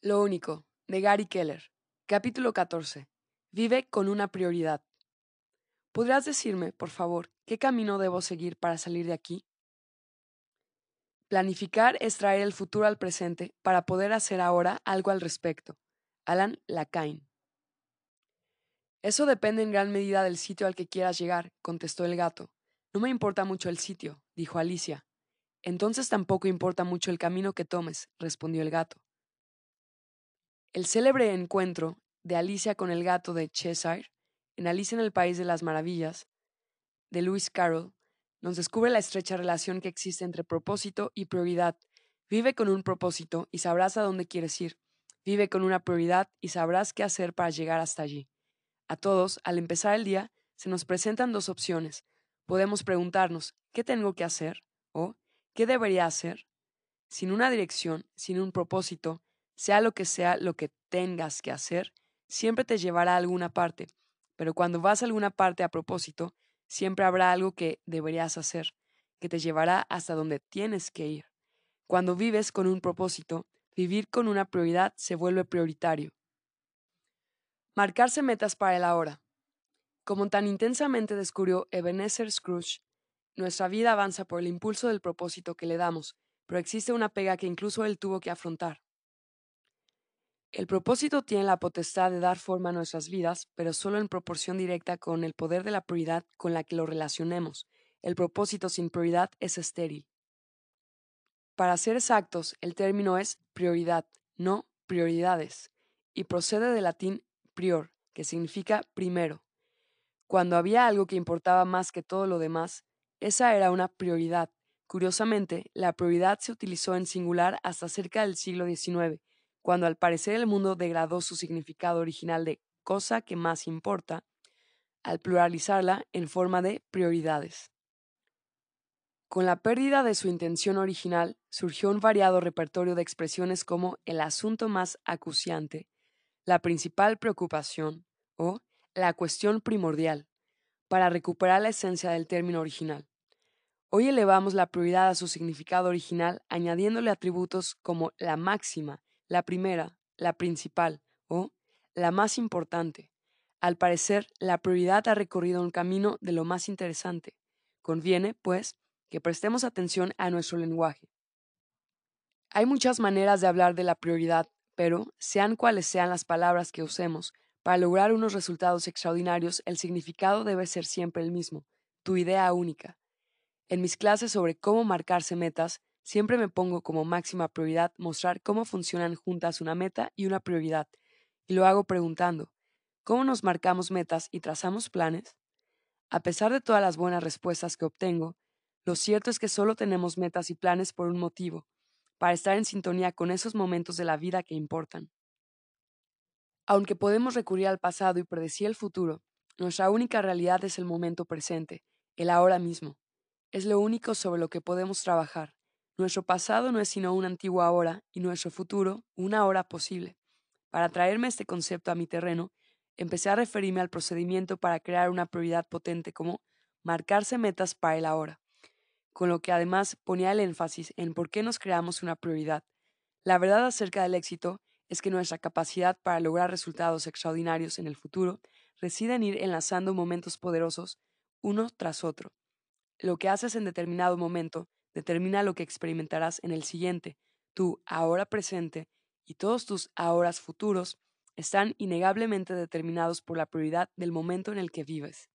Lo único, de Gary Keller. Capítulo 14. Vive con una prioridad. ¿Podrías decirme, por favor, qué camino debo seguir para salir de aquí? Planificar es traer el futuro al presente para poder hacer ahora algo al respecto. Alan Lacaine. Eso depende en gran medida del sitio al que quieras llegar, contestó el gato. No me importa mucho el sitio, dijo Alicia. Entonces tampoco importa mucho el camino que tomes, respondió el gato. El célebre encuentro de Alicia con el gato de Cheshire, en Alicia en el País de las Maravillas, de Lewis Carroll, nos descubre la estrecha relación que existe entre propósito y prioridad. Vive con un propósito y sabrás a dónde quieres ir. Vive con una prioridad y sabrás qué hacer para llegar hasta allí. A todos, al empezar el día, se nos presentan dos opciones. Podemos preguntarnos, ¿qué tengo que hacer? o ¿qué debería hacer? Sin una dirección, sin un propósito, sea lo que sea lo que tengas que hacer, siempre te llevará a alguna parte, pero cuando vas a alguna parte a propósito, siempre habrá algo que deberías hacer, que te llevará hasta donde tienes que ir. Cuando vives con un propósito, vivir con una prioridad se vuelve prioritario. Marcarse metas para el ahora. Como tan intensamente descubrió Ebenezer Scrooge, nuestra vida avanza por el impulso del propósito que le damos, pero existe una pega que incluso él tuvo que afrontar. El propósito tiene la potestad de dar forma a nuestras vidas, pero solo en proporción directa con el poder de la prioridad con la que lo relacionemos. El propósito sin prioridad es estéril. Para ser exactos, el término es prioridad, no prioridades, y procede del latín prior, que significa primero. Cuando había algo que importaba más que todo lo demás, esa era una prioridad. Curiosamente, la prioridad se utilizó en singular hasta cerca del siglo XIX, cuando al parecer el mundo degradó su significado original de cosa que más importa, al pluralizarla en forma de prioridades. Con la pérdida de su intención original, surgió un variado repertorio de expresiones como el asunto más acuciante, la principal preocupación o la cuestión primordial, para recuperar la esencia del término original. Hoy elevamos la prioridad a su significado original añadiéndole atributos como la máxima, la primera, la principal o la más importante. Al parecer, la prioridad ha recorrido un camino de lo más interesante. Conviene, pues, que prestemos atención a nuestro lenguaje. Hay muchas maneras de hablar de la prioridad, pero, sean cuales sean las palabras que usemos, para lograr unos resultados extraordinarios, el significado debe ser siempre el mismo, tu idea única. En mis clases sobre cómo marcarse metas, Siempre me pongo como máxima prioridad mostrar cómo funcionan juntas una meta y una prioridad, y lo hago preguntando, ¿cómo nos marcamos metas y trazamos planes? A pesar de todas las buenas respuestas que obtengo, lo cierto es que solo tenemos metas y planes por un motivo, para estar en sintonía con esos momentos de la vida que importan. Aunque podemos recurrir al pasado y predecir el futuro, nuestra única realidad es el momento presente, el ahora mismo. Es lo único sobre lo que podemos trabajar. Nuestro pasado no es sino un antiguo ahora y nuestro futuro una hora posible. Para traerme este concepto a mi terreno, empecé a referirme al procedimiento para crear una prioridad potente como marcarse metas para el ahora, con lo que además ponía el énfasis en por qué nos creamos una prioridad. La verdad acerca del éxito es que nuestra capacidad para lograr resultados extraordinarios en el futuro reside en ir enlazando momentos poderosos uno tras otro. Lo que haces en determinado momento determina lo que experimentarás en el siguiente. Tu ahora presente y todos tus ahora futuros están innegablemente determinados por la prioridad del momento en el que vives.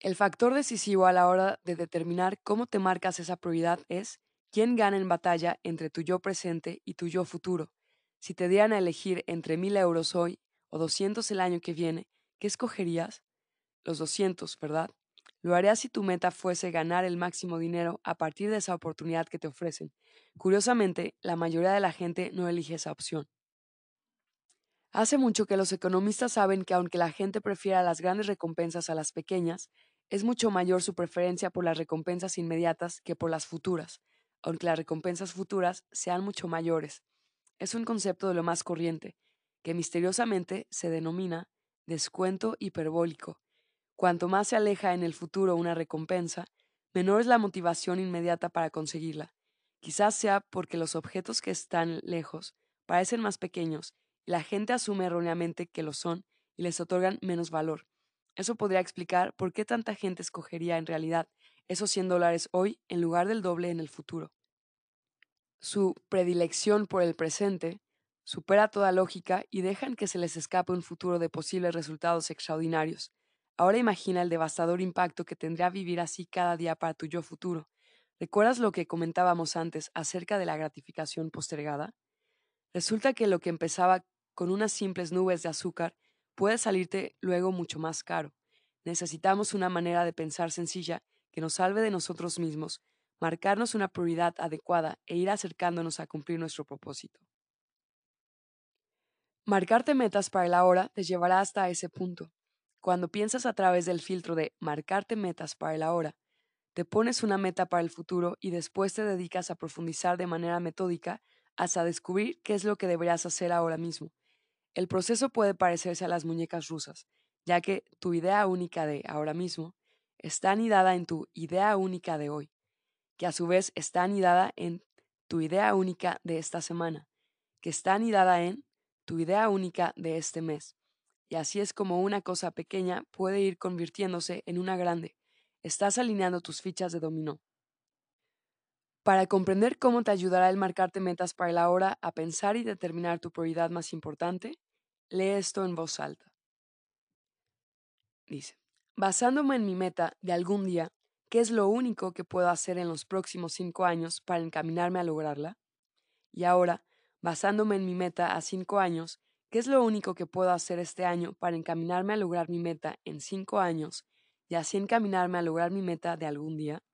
El factor decisivo a la hora de determinar cómo te marcas esa prioridad es quién gana en batalla entre tu yo presente y tu yo futuro. Si te dieran a elegir entre mil euros hoy o doscientos el año que viene, ¿qué escogerías? Los doscientos, ¿verdad? Lo harías si tu meta fuese ganar el máximo dinero a partir de esa oportunidad que te ofrecen. Curiosamente, la mayoría de la gente no elige esa opción. Hace mucho que los economistas saben que aunque la gente prefiera las grandes recompensas a las pequeñas, es mucho mayor su preferencia por las recompensas inmediatas que por las futuras, aunque las recompensas futuras sean mucho mayores. Es un concepto de lo más corriente, que misteriosamente se denomina descuento hiperbólico, Cuanto más se aleja en el futuro una recompensa, menor es la motivación inmediata para conseguirla. Quizás sea porque los objetos que están lejos parecen más pequeños y la gente asume erróneamente que lo son y les otorgan menos valor. Eso podría explicar por qué tanta gente escogería en realidad esos 100 dólares hoy en lugar del doble en el futuro. Su predilección por el presente supera toda lógica y dejan que se les escape un futuro de posibles resultados extraordinarios. Ahora imagina el devastador impacto que tendría vivir así cada día para tu yo futuro. ¿Recuerdas lo que comentábamos antes acerca de la gratificación postergada? Resulta que lo que empezaba con unas simples nubes de azúcar puede salirte luego mucho más caro. Necesitamos una manera de pensar sencilla que nos salve de nosotros mismos, marcarnos una prioridad adecuada e ir acercándonos a cumplir nuestro propósito. Marcarte metas para el ahora te llevará hasta ese punto. Cuando piensas a través del filtro de marcarte metas para el ahora, te pones una meta para el futuro y después te dedicas a profundizar de manera metódica hasta descubrir qué es lo que deberías hacer ahora mismo. El proceso puede parecerse a las muñecas rusas, ya que tu idea única de ahora mismo está anidada en tu idea única de hoy, que a su vez está anidada en tu idea única de esta semana, que está anidada en tu idea única de este mes, y así es como una cosa pequeña puede ir convirtiéndose en una grande. Estás alineando tus fichas de dominó. Para comprender cómo te ayudará el marcarte metas para el ahora a pensar y determinar tu prioridad más importante, lee esto en voz alta. Dice, basándome en mi meta de algún día, ¿qué es lo único que puedo hacer en los próximos cinco años para encaminarme a lograrla? Y ahora, basándome en mi meta a cinco años, ¿Qué es lo único que puedo hacer este año para encaminarme a lograr mi meta en cinco años y así encaminarme a lograr mi meta de algún día?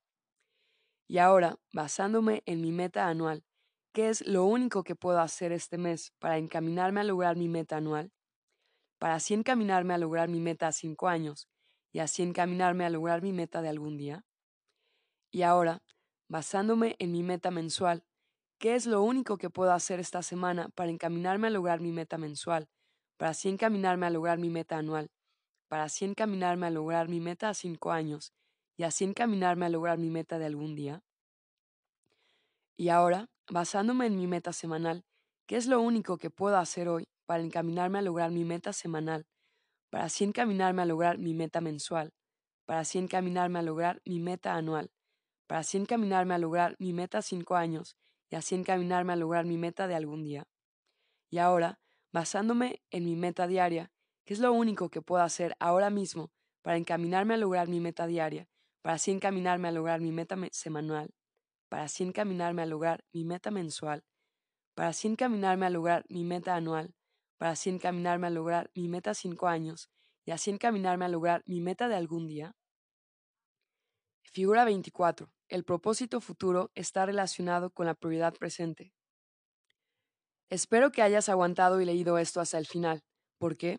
Y ahora, basándome en mi meta anual, ¿qué es lo único que puedo hacer este mes para encaminarme a lograr mi meta anual? Para así encaminarme a lograr mi meta a cinco años y así encaminarme a lograr mi meta de algún día. Y ahora, basándome en mi meta mensual, ¿Qué es lo único que puedo hacer esta semana para encaminarme a lograr mi meta mensual, para así encaminarme a lograr mi meta anual, para así encaminarme a lograr mi meta a cinco años y así encaminarme a lograr mi meta de algún día? Y ahora, basándome en mi meta semanal, ¿qué es lo único que puedo hacer hoy para encaminarme a lograr mi meta semanal, para así encaminarme a lograr mi meta mensual, para así encaminarme a lograr mi meta anual, para así encaminarme a lograr mi meta a cinco años y así encaminarme a lograr mi meta de algún día. Y ahora, basándome en mi meta diaria, ¿qué es lo único que puedo hacer ahora mismo para encaminarme a lograr mi meta diaria, para así encaminarme a lograr mi meta semanal, para así encaminarme a lograr mi meta mensual, para así encaminarme a lograr mi meta anual, para así encaminarme a lograr mi meta cinco años y así encaminarme a lograr mi meta de algún día? Figura 24. El propósito futuro está relacionado con la prioridad presente. Espero que hayas aguantado y leído esto hasta el final. ¿Por qué?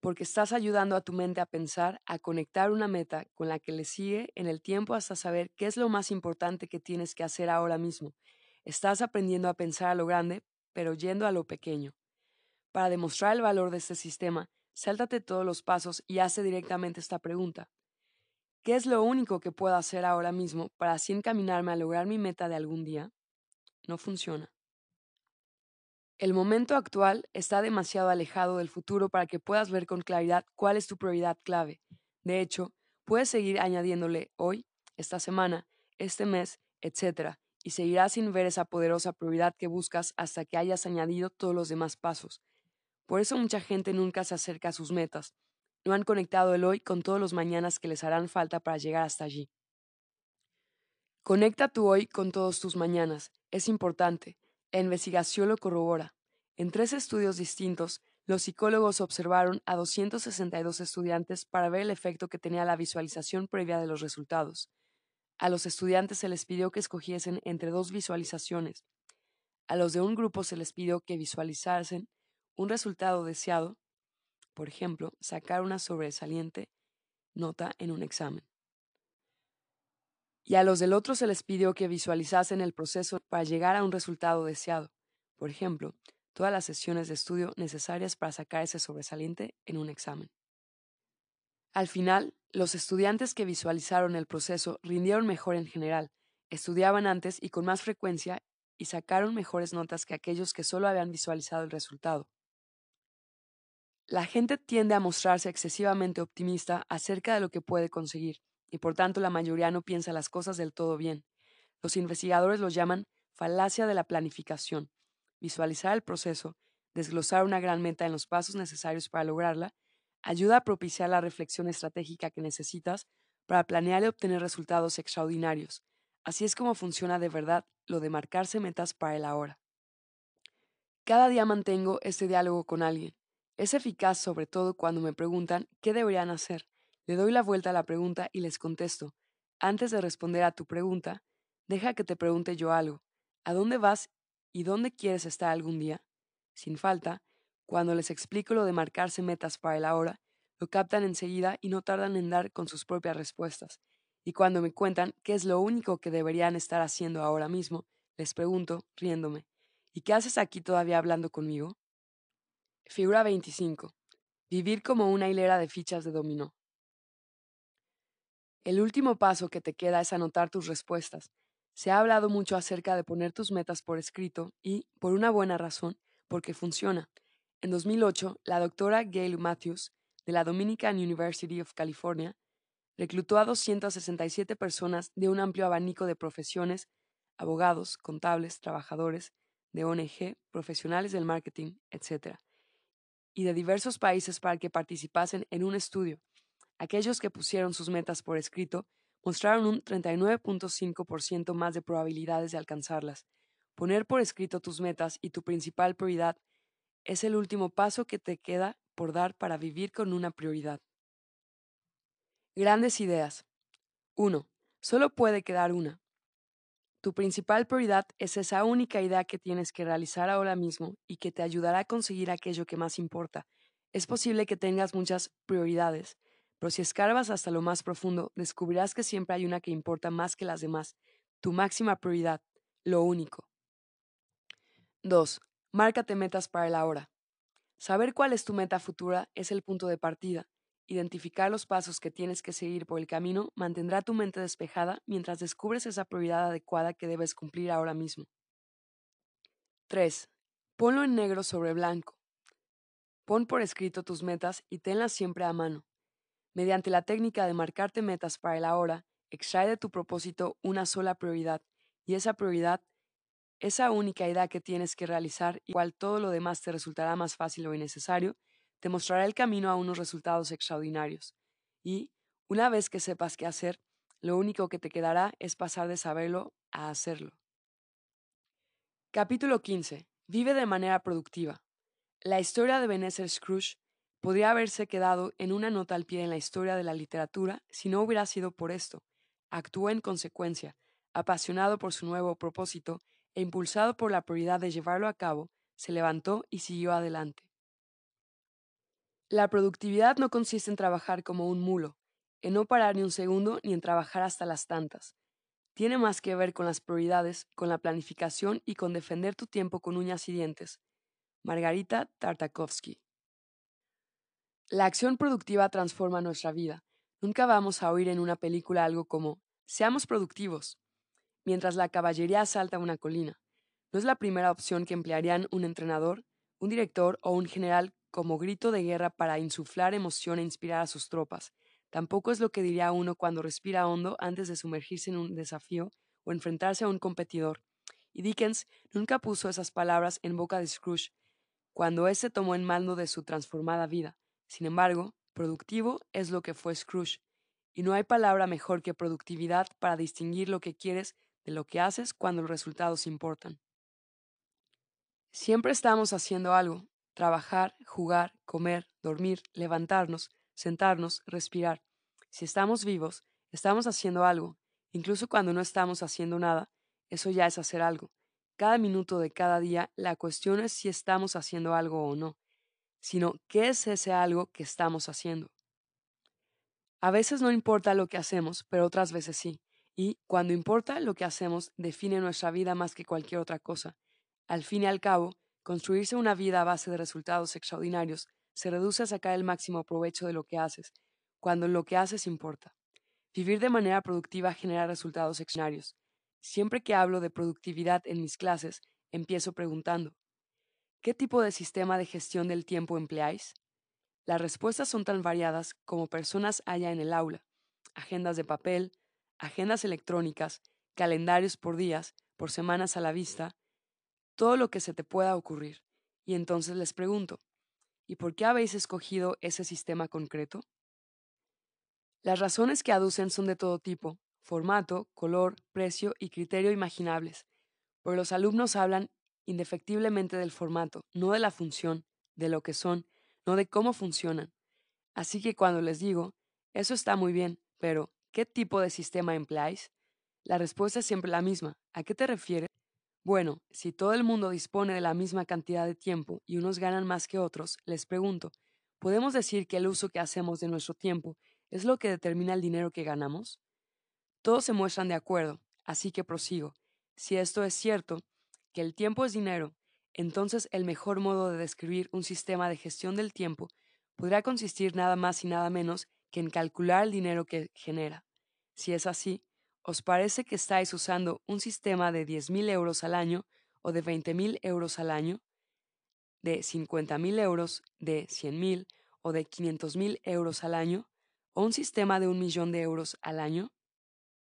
Porque estás ayudando a tu mente a pensar, a conectar una meta con la que le sigue en el tiempo hasta saber qué es lo más importante que tienes que hacer ahora mismo. Estás aprendiendo a pensar a lo grande, pero yendo a lo pequeño. Para demostrar el valor de este sistema, sáltate todos los pasos y hace directamente esta pregunta. ¿Qué es lo único que puedo hacer ahora mismo para así encaminarme a lograr mi meta de algún día? No funciona. El momento actual está demasiado alejado del futuro para que puedas ver con claridad cuál es tu prioridad clave. De hecho, puedes seguir añadiéndole hoy, esta semana, este mes, etc. Y seguirás sin ver esa poderosa prioridad que buscas hasta que hayas añadido todos los demás pasos. Por eso mucha gente nunca se acerca a sus metas, no han conectado el hoy con todos los mañanas que les harán falta para llegar hasta allí. Conecta tu hoy con todos tus mañanas. Es importante. La investigación lo corrobora. En tres estudios distintos, los psicólogos observaron a 262 estudiantes para ver el efecto que tenía la visualización previa de los resultados. A los estudiantes se les pidió que escogiesen entre dos visualizaciones. A los de un grupo se les pidió que visualizasen un resultado deseado por ejemplo, sacar una sobresaliente nota en un examen. Y a los del otro se les pidió que visualizasen el proceso para llegar a un resultado deseado. Por ejemplo, todas las sesiones de estudio necesarias para sacar ese sobresaliente en un examen. Al final, los estudiantes que visualizaron el proceso rindieron mejor en general, estudiaban antes y con más frecuencia y sacaron mejores notas que aquellos que solo habían visualizado el resultado. La gente tiende a mostrarse excesivamente optimista acerca de lo que puede conseguir, y por tanto la mayoría no piensa las cosas del todo bien. Los investigadores los llaman falacia de la planificación. Visualizar el proceso, desglosar una gran meta en los pasos necesarios para lograrla, ayuda a propiciar la reflexión estratégica que necesitas para planear y obtener resultados extraordinarios. Así es como funciona de verdad lo de marcarse metas para el ahora. Cada día mantengo este diálogo con alguien. Es eficaz sobre todo cuando me preguntan qué deberían hacer. Le doy la vuelta a la pregunta y les contesto. Antes de responder a tu pregunta, deja que te pregunte yo algo. ¿A dónde vas y dónde quieres estar algún día? Sin falta, cuando les explico lo de marcarse metas para el ahora, lo captan enseguida y no tardan en dar con sus propias respuestas. Y cuando me cuentan qué es lo único que deberían estar haciendo ahora mismo, les pregunto, riéndome, ¿y qué haces aquí todavía hablando conmigo? Figura 25. Vivir como una hilera de fichas de dominó. El último paso que te queda es anotar tus respuestas. Se ha hablado mucho acerca de poner tus metas por escrito y, por una buena razón, porque funciona. En 2008, la doctora Gail Matthews, de la Dominican University of California, reclutó a 267 personas de un amplio abanico de profesiones, abogados, contables, trabajadores, de ONG, profesionales del marketing, etc., y de diversos países para que participasen en un estudio. Aquellos que pusieron sus metas por escrito mostraron un 39.5% más de probabilidades de alcanzarlas. Poner por escrito tus metas y tu principal prioridad es el último paso que te queda por dar para vivir con una prioridad. Grandes ideas. 1. Solo puede quedar una. Tu principal prioridad es esa única idea que tienes que realizar ahora mismo y que te ayudará a conseguir aquello que más importa. Es posible que tengas muchas prioridades, pero si escarbas hasta lo más profundo, descubrirás que siempre hay una que importa más que las demás, tu máxima prioridad, lo único. 2. Márcate metas para el ahora. Saber cuál es tu meta futura es el punto de partida. Identificar los pasos que tienes que seguir por el camino mantendrá tu mente despejada mientras descubres esa prioridad adecuada que debes cumplir ahora mismo. 3. Ponlo en negro sobre blanco. Pon por escrito tus metas y tenlas siempre a mano. Mediante la técnica de marcarte metas para el ahora, extrae de tu propósito una sola prioridad, y esa prioridad, esa única idea que tienes que realizar, igual todo lo demás te resultará más fácil o innecesario, te mostrará el camino a unos resultados extraordinarios. Y, una vez que sepas qué hacer, lo único que te quedará es pasar de saberlo a hacerlo. Capítulo 15. Vive de manera productiva. La historia de Benezer Scrooge podría haberse quedado en una nota al pie en la historia de la literatura si no hubiera sido por esto. Actuó en consecuencia, apasionado por su nuevo propósito e impulsado por la prioridad de llevarlo a cabo, se levantó y siguió adelante. La productividad no consiste en trabajar como un mulo, en no parar ni un segundo ni en trabajar hasta las tantas. Tiene más que ver con las prioridades, con la planificación y con defender tu tiempo con uñas y dientes. Margarita Tartakovsky la acción productiva transforma nuestra vida. Nunca vamos a oír en una película algo como seamos productivos, mientras la caballería salta una colina. No es la primera opción que emplearían un entrenador, un director o un general como grito de guerra para insuflar emoción e inspirar a sus tropas. Tampoco es lo que diría uno cuando respira hondo antes de sumergirse en un desafío o enfrentarse a un competidor. Y Dickens nunca puso esas palabras en boca de Scrooge cuando éste tomó en mando de su transformada vida. Sin embargo, productivo es lo que fue Scrooge, y no hay palabra mejor que productividad para distinguir lo que quieres de lo que haces cuando los resultados importan. Siempre estamos haciendo algo, trabajar, jugar, comer, dormir, levantarnos, sentarnos, respirar. Si estamos vivos, estamos haciendo algo, incluso cuando no estamos haciendo nada, eso ya es hacer algo. Cada minuto de cada día, la cuestión es si estamos haciendo algo o no sino qué es ese algo que estamos haciendo. A veces no importa lo que hacemos, pero otras veces sí. Y cuando importa lo que hacemos, define nuestra vida más que cualquier otra cosa. Al fin y al cabo, construirse una vida a base de resultados extraordinarios se reduce a sacar el máximo provecho de lo que haces, cuando lo que haces importa. Vivir de manera productiva genera resultados extraordinarios. Siempre que hablo de productividad en mis clases, empiezo preguntando, ¿qué tipo de sistema de gestión del tiempo empleáis? Las respuestas son tan variadas como personas haya en el aula, agendas de papel, agendas electrónicas, calendarios por días, por semanas a la vista, todo lo que se te pueda ocurrir. Y entonces les pregunto, ¿y por qué habéis escogido ese sistema concreto? Las razones que aducen son de todo tipo, formato, color, precio y criterio imaginables, pero los alumnos hablan indefectiblemente del formato, no de la función, de lo que son, no de cómo funcionan. Así que cuando les digo, eso está muy bien, pero ¿qué tipo de sistema empleáis? La respuesta es siempre la misma. ¿A qué te refieres? Bueno, si todo el mundo dispone de la misma cantidad de tiempo y unos ganan más que otros, les pregunto, ¿podemos decir que el uso que hacemos de nuestro tiempo es lo que determina el dinero que ganamos? Todos se muestran de acuerdo, así que prosigo. Si esto es cierto, que el tiempo es dinero, entonces el mejor modo de describir un sistema de gestión del tiempo podrá consistir nada más y nada menos que en calcular el dinero que genera. Si es así, ¿os parece que estáis usando un sistema de 10.000 euros al año o de 20.000 euros al año? ¿De 50.000 euros, de 100.000 o de 500.000 euros al año? ¿O un sistema de un millón de euros al año?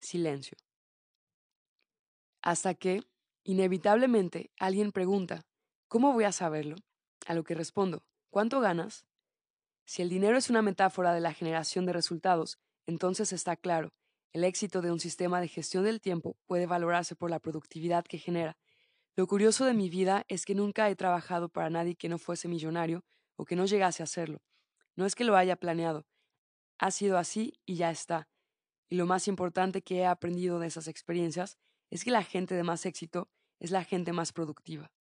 Silencio. Hasta que, inevitablemente, alguien pregunta, ¿cómo voy a saberlo? A lo que respondo, ¿cuánto ganas? Si el dinero es una metáfora de la generación de resultados, entonces está claro, el éxito de un sistema de gestión del tiempo puede valorarse por la productividad que genera. Lo curioso de mi vida es que nunca he trabajado para nadie que no fuese millonario o que no llegase a serlo. No es que lo haya planeado, ha sido así y ya está. Y lo más importante que he aprendido de esas experiencias es que la gente de más éxito es la gente más productiva.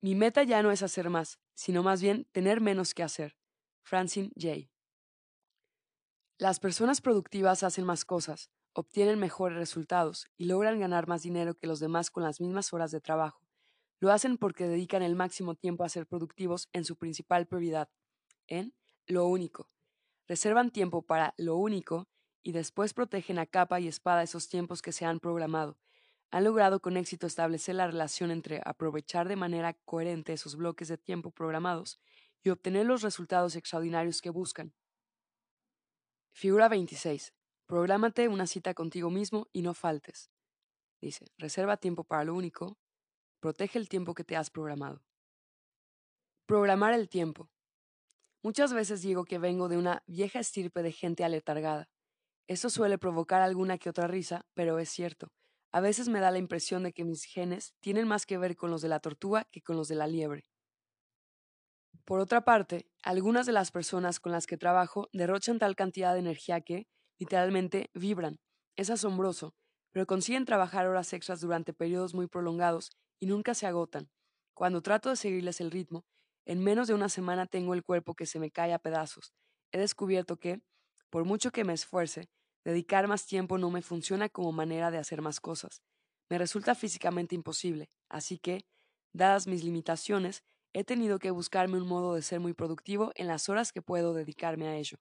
Mi meta ya no es hacer más, sino más bien tener menos que hacer. Francine J. Las personas productivas hacen más cosas, obtienen mejores resultados y logran ganar más dinero que los demás con las mismas horas de trabajo. Lo hacen porque dedican el máximo tiempo a ser productivos en su principal prioridad, en lo único. Reservan tiempo para lo único y después protegen a capa y espada esos tiempos que se han programado. Han logrado con éxito establecer la relación entre aprovechar de manera coherente esos bloques de tiempo programados y obtener los resultados extraordinarios que buscan. Figura 26. Prográmate una cita contigo mismo y no faltes. Dice, reserva tiempo para lo único, protege el tiempo que te has programado. Programar el tiempo. Muchas veces digo que vengo de una vieja estirpe de gente aletargada. Eso suele provocar alguna que otra risa, pero es cierto. A veces me da la impresión de que mis genes tienen más que ver con los de la tortuga que con los de la liebre. Por otra parte, algunas de las personas con las que trabajo derrochan tal cantidad de energía que, literalmente, vibran. Es asombroso, pero consiguen trabajar horas extras durante periodos muy prolongados y nunca se agotan. Cuando trato de seguirles el ritmo, en menos de una semana tengo el cuerpo que se me cae a pedazos. He descubierto que, por mucho que me esfuerce, Dedicar más tiempo no me funciona como manera de hacer más cosas. Me resulta físicamente imposible, así que, dadas mis limitaciones, he tenido que buscarme un modo de ser muy productivo en las horas que puedo dedicarme a ello.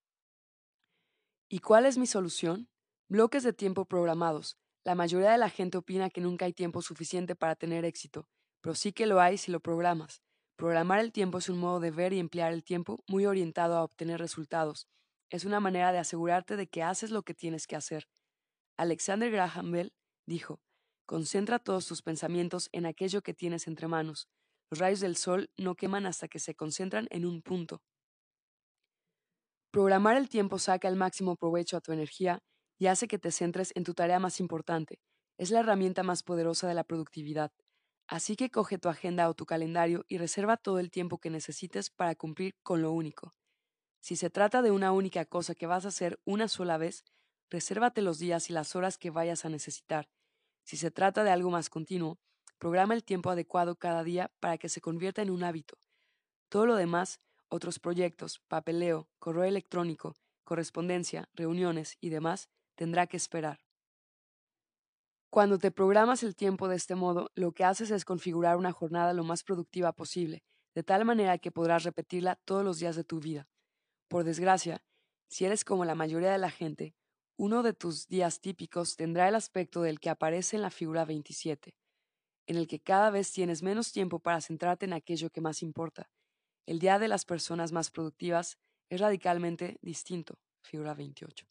¿Y cuál es mi solución? Bloques de tiempo programados. La mayoría de la gente opina que nunca hay tiempo suficiente para tener éxito, pero sí que lo hay si lo programas. Programar el tiempo es un modo de ver y emplear el tiempo muy orientado a obtener resultados, es una manera de asegurarte de que haces lo que tienes que hacer. Alexander Graham Bell dijo, Concentra todos tus pensamientos en aquello que tienes entre manos. Los rayos del sol no queman hasta que se concentran en un punto. Programar el tiempo saca el máximo provecho a tu energía y hace que te centres en tu tarea más importante. Es la herramienta más poderosa de la productividad. Así que coge tu agenda o tu calendario y reserva todo el tiempo que necesites para cumplir con lo único. Si se trata de una única cosa que vas a hacer una sola vez, resérvate los días y las horas que vayas a necesitar. Si se trata de algo más continuo, programa el tiempo adecuado cada día para que se convierta en un hábito. Todo lo demás, otros proyectos, papeleo, correo electrónico, correspondencia, reuniones y demás, tendrá que esperar. Cuando te programas el tiempo de este modo, lo que haces es configurar una jornada lo más productiva posible, de tal manera que podrás repetirla todos los días de tu vida. Por desgracia, si eres como la mayoría de la gente, Uno de tus días típicos tendrá el aspecto del que aparece en la figura 27, en el que cada vez tienes menos tiempo para centrarte en aquello que más importa. El día de las personas más productivas es radicalmente distinto, figura 28.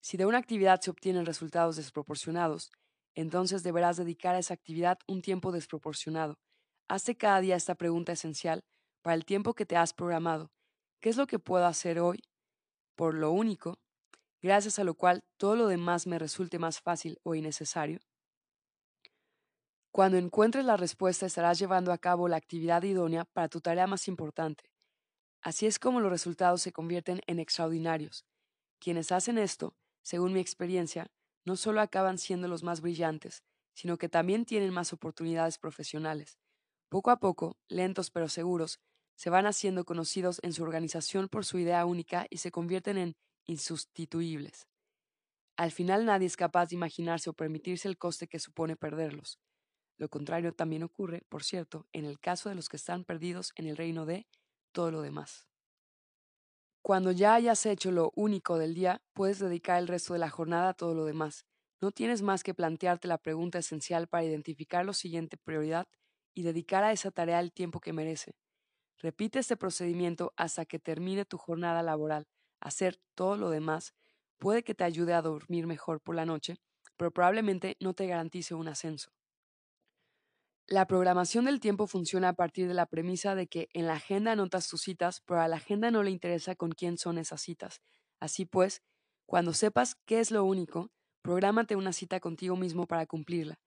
Si de una actividad se obtienen resultados desproporcionados, entonces deberás dedicar a esa actividad un tiempo desproporcionado. Hazte cada día esta pregunta esencial para el tiempo que te has programado. ¿Qué es lo que puedo hacer hoy? Por lo único gracias a lo cual todo lo demás me resulte más fácil o innecesario? Cuando encuentres la respuesta estarás llevando a cabo la actividad idónea para tu tarea más importante. Así es como los resultados se convierten en extraordinarios. Quienes hacen esto, según mi experiencia, no solo acaban siendo los más brillantes, sino que también tienen más oportunidades profesionales. Poco a poco, lentos pero seguros, se van haciendo conocidos en su organización por su idea única y se convierten en insustituibles. Al final nadie es capaz de imaginarse o permitirse el coste que supone perderlos. Lo contrario también ocurre, por cierto, en el caso de los que están perdidos en el reino de todo lo demás. Cuando ya hayas hecho lo único del día, puedes dedicar el resto de la jornada a todo lo demás. No tienes más que plantearte la pregunta esencial para identificar lo siguiente prioridad y dedicar a esa tarea el tiempo que merece. Repite este procedimiento hasta que termine tu jornada laboral hacer todo lo demás puede que te ayude a dormir mejor por la noche, pero probablemente no te garantice un ascenso. La programación del tiempo funciona a partir de la premisa de que en la agenda anotas tus citas, pero a la agenda no le interesa con quién son esas citas. Así pues, cuando sepas qué es lo único, prográmate una cita contigo mismo para cumplirla.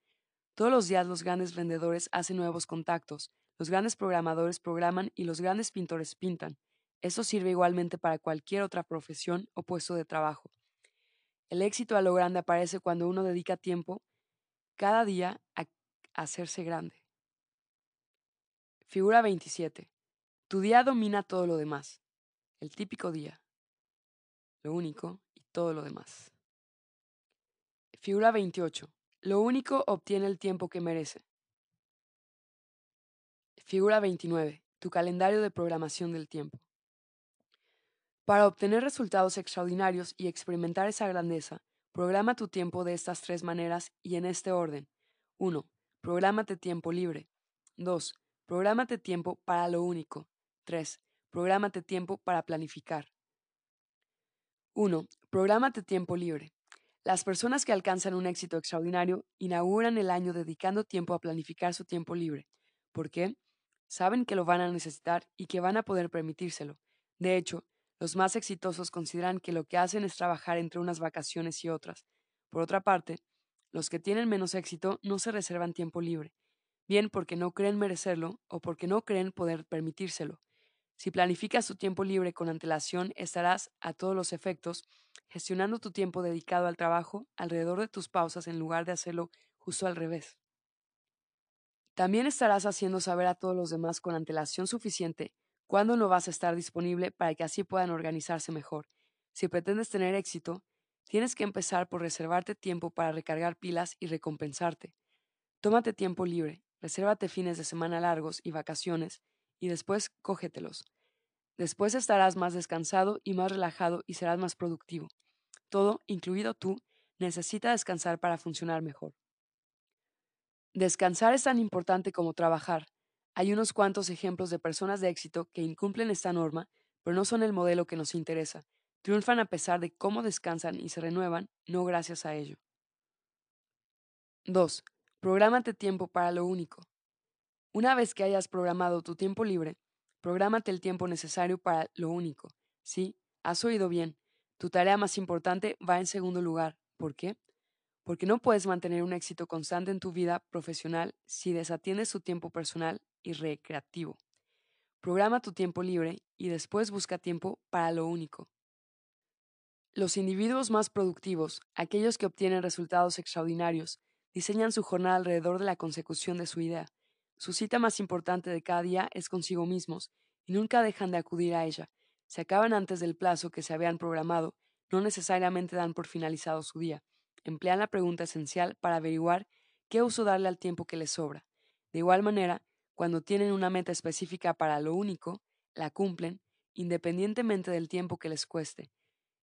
Todos los días los grandes vendedores hacen nuevos contactos, los grandes programadores programan y los grandes pintores pintan. Eso sirve igualmente para cualquier otra profesión o puesto de trabajo. El éxito a lo grande aparece cuando uno dedica tiempo cada día a hacerse grande. Figura 27. Tu día domina todo lo demás. El típico día. Lo único y todo lo demás. Figura 28. Lo único obtiene el tiempo que merece. Figura 29. Tu calendario de programación del tiempo. Para obtener resultados extraordinarios y experimentar esa grandeza, programa tu tiempo de estas tres maneras y en este orden. 1. Prográmate tiempo libre. 2. Prográmate tiempo para lo único. 3. Prográmate tiempo para planificar. 1. Prográmate tiempo libre. Las personas que alcanzan un éxito extraordinario inauguran el año dedicando tiempo a planificar su tiempo libre. ¿Por qué? Saben que lo van a necesitar y que van a poder permitírselo. De hecho, los más exitosos consideran que lo que hacen es trabajar entre unas vacaciones y otras. Por otra parte, los que tienen menos éxito no se reservan tiempo libre, bien porque no creen merecerlo o porque no creen poder permitírselo. Si planificas tu tiempo libre con antelación, estarás, a todos los efectos, gestionando tu tiempo dedicado al trabajo alrededor de tus pausas en lugar de hacerlo justo al revés. También estarás haciendo saber a todos los demás con antelación suficiente ¿Cuándo no vas a estar disponible para que así puedan organizarse mejor? Si pretendes tener éxito, tienes que empezar por reservarte tiempo para recargar pilas y recompensarte. Tómate tiempo libre, resérvate fines de semana largos y vacaciones, y después cógetelos. Después estarás más descansado y más relajado y serás más productivo. Todo, incluido tú, necesita descansar para funcionar mejor. Descansar es tan importante como trabajar, hay unos cuantos ejemplos de personas de éxito que incumplen esta norma, pero no son el modelo que nos interesa. Triunfan a pesar de cómo descansan y se renuevan, no gracias a ello. 2. Prográmate tiempo para lo único. Una vez que hayas programado tu tiempo libre, prográmate el tiempo necesario para lo único. Sí, has oído bien. Tu tarea más importante va en segundo lugar. ¿Por qué? Porque no puedes mantener un éxito constante en tu vida profesional si desatiendes tu tiempo personal y recreativo. Programa tu tiempo libre y después busca tiempo para lo único. Los individuos más productivos, aquellos que obtienen resultados extraordinarios, diseñan su jornada alrededor de la consecución de su idea. Su cita más importante de cada día es consigo mismos y nunca dejan de acudir a ella. Se acaban antes del plazo que se habían programado, no necesariamente dan por finalizado su día. Emplean la pregunta esencial para averiguar qué uso darle al tiempo que les sobra. De igual manera, cuando tienen una meta específica para lo único, la cumplen, independientemente del tiempo que les cueste.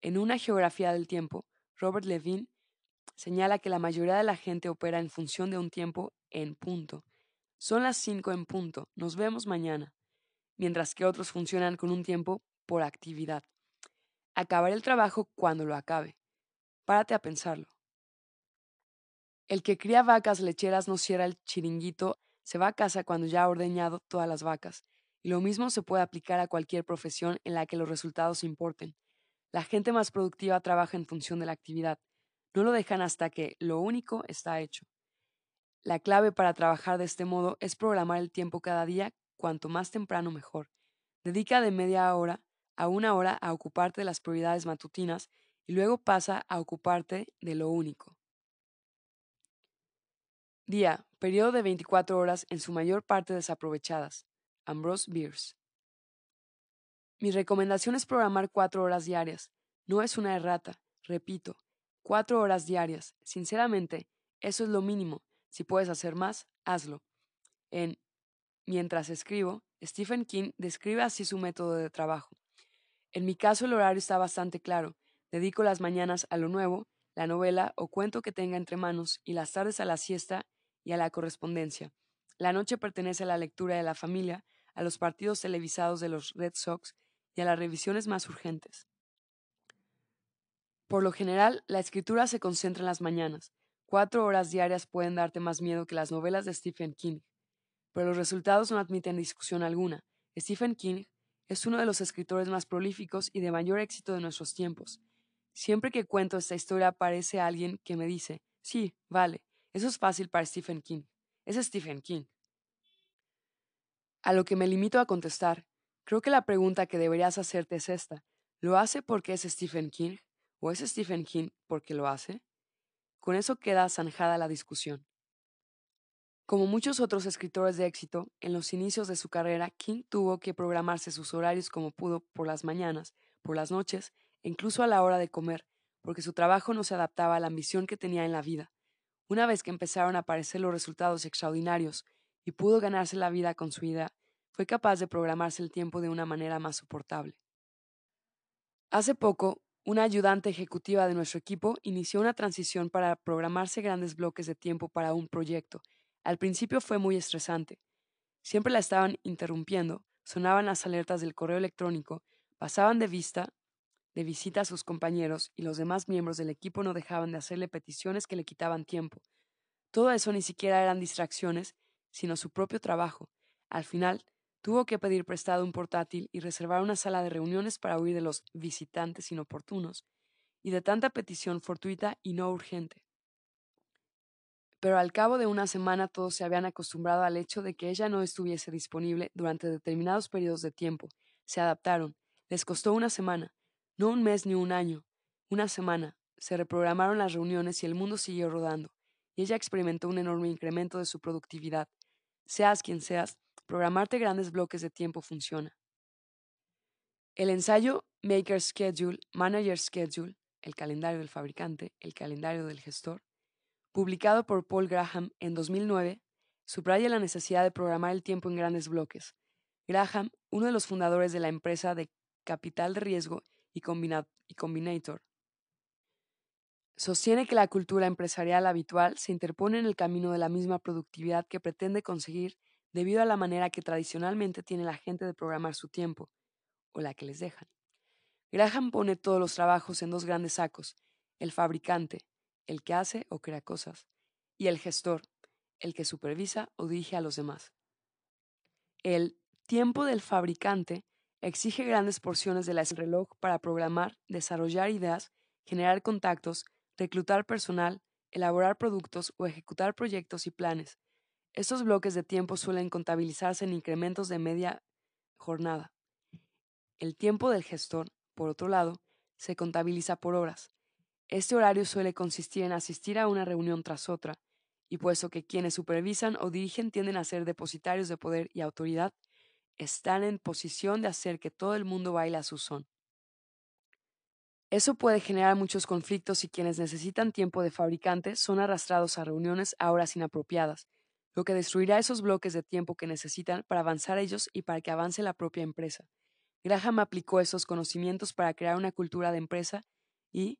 En una geografía del tiempo, Robert Levine, señala que la mayoría de la gente opera en función de un tiempo en punto. Son las cinco en punto, nos vemos mañana, mientras que otros funcionan con un tiempo por actividad. Acabaré el trabajo cuando lo acabe. Párate a pensarlo. El que cría vacas lecheras no cierra el chiringuito, se va a casa cuando ya ha ordeñado todas las vacas. Y lo mismo se puede aplicar a cualquier profesión en la que los resultados importen. La gente más productiva trabaja en función de la actividad. No lo dejan hasta que lo único está hecho. La clave para trabajar de este modo es programar el tiempo cada día, cuanto más temprano mejor. Dedica de media hora a una hora a ocuparte de las prioridades matutinas y luego pasa a ocuparte de lo único. Día, periodo de 24 horas en su mayor parte desaprovechadas. Ambrose Bierce. Mi recomendación es programar cuatro horas diarias. No es una errata, repito, cuatro horas diarias. Sinceramente, eso es lo mínimo. Si puedes hacer más, hazlo. En Mientras escribo, Stephen King describe así su método de trabajo. En mi caso el horario está bastante claro. Dedico las mañanas a lo nuevo, la novela o cuento que tenga entre manos, y las tardes a la siesta y a la correspondencia. La noche pertenece a la lectura de la familia, a los partidos televisados de los Red Sox y a las revisiones más urgentes. Por lo general, la escritura se concentra en las mañanas. Cuatro horas diarias pueden darte más miedo que las novelas de Stephen King, pero los resultados no admiten discusión alguna. Stephen King es uno de los escritores más prolíficos y de mayor éxito de nuestros tiempos. Siempre que cuento esta historia aparece alguien que me dice, sí, vale, eso es fácil para Stephen King. Es Stephen King. A lo que me limito a contestar, creo que la pregunta que deberías hacerte es esta. ¿Lo hace porque es Stephen King? ¿O es Stephen King porque lo hace? Con eso queda zanjada la discusión. Como muchos otros escritores de éxito, en los inicios de su carrera, King tuvo que programarse sus horarios como pudo por las mañanas, por las noches e incluso a la hora de comer, porque su trabajo no se adaptaba a la ambición que tenía en la vida. Una vez que empezaron a aparecer los resultados extraordinarios y pudo ganarse la vida con su idea, fue capaz de programarse el tiempo de una manera más soportable. Hace poco, una ayudante ejecutiva de nuestro equipo inició una transición para programarse grandes bloques de tiempo para un proyecto. Al principio fue muy estresante. Siempre la estaban interrumpiendo, sonaban las alertas del correo electrónico, pasaban de vista de visita a sus compañeros y los demás miembros del equipo no dejaban de hacerle peticiones que le quitaban tiempo. Todo eso ni siquiera eran distracciones, sino su propio trabajo. Al final, tuvo que pedir prestado un portátil y reservar una sala de reuniones para huir de los visitantes inoportunos y de tanta petición fortuita y no urgente. Pero al cabo de una semana todos se habían acostumbrado al hecho de que ella no estuviese disponible durante determinados periodos de tiempo. Se adaptaron. Les costó una semana, no un mes ni un año, una semana. Se reprogramaron las reuniones y el mundo siguió rodando, y ella experimentó un enorme incremento de su productividad. Seas quien seas, programarte grandes bloques de tiempo funciona. El ensayo Maker Schedule, Manager Schedule, el calendario del fabricante, el calendario del gestor, publicado por Paul Graham en 2009, subraya la necesidad de programar el tiempo en grandes bloques. Graham, uno de los fundadores de la empresa de capital de riesgo y, Combinator. Sostiene que la cultura empresarial habitual se interpone en el camino de la misma productividad que pretende conseguir debido a la manera que tradicionalmente tiene la gente de programar su tiempo, o la que les dejan. Graham pone todos los trabajos en dos grandes sacos, el fabricante, el que hace o crea cosas, y el gestor, el que supervisa o dirige a los demás. El tiempo del fabricante Exige grandes porciones del reloj para programar, desarrollar ideas, generar contactos, reclutar personal, elaborar productos o ejecutar proyectos y planes. Estos bloques de tiempo suelen contabilizarse en incrementos de media jornada. El tiempo del gestor, por otro lado, se contabiliza por horas. Este horario suele consistir en asistir a una reunión tras otra, y puesto que quienes supervisan o dirigen tienden a ser depositarios de poder y autoridad, están en posición de hacer que todo el mundo baile a su son. Eso puede generar muchos conflictos y quienes necesitan tiempo de fabricante son arrastrados a reuniones a horas inapropiadas, lo que destruirá esos bloques de tiempo que necesitan para avanzar ellos y para que avance la propia empresa. Graham aplicó esos conocimientos para crear una cultura de empresa y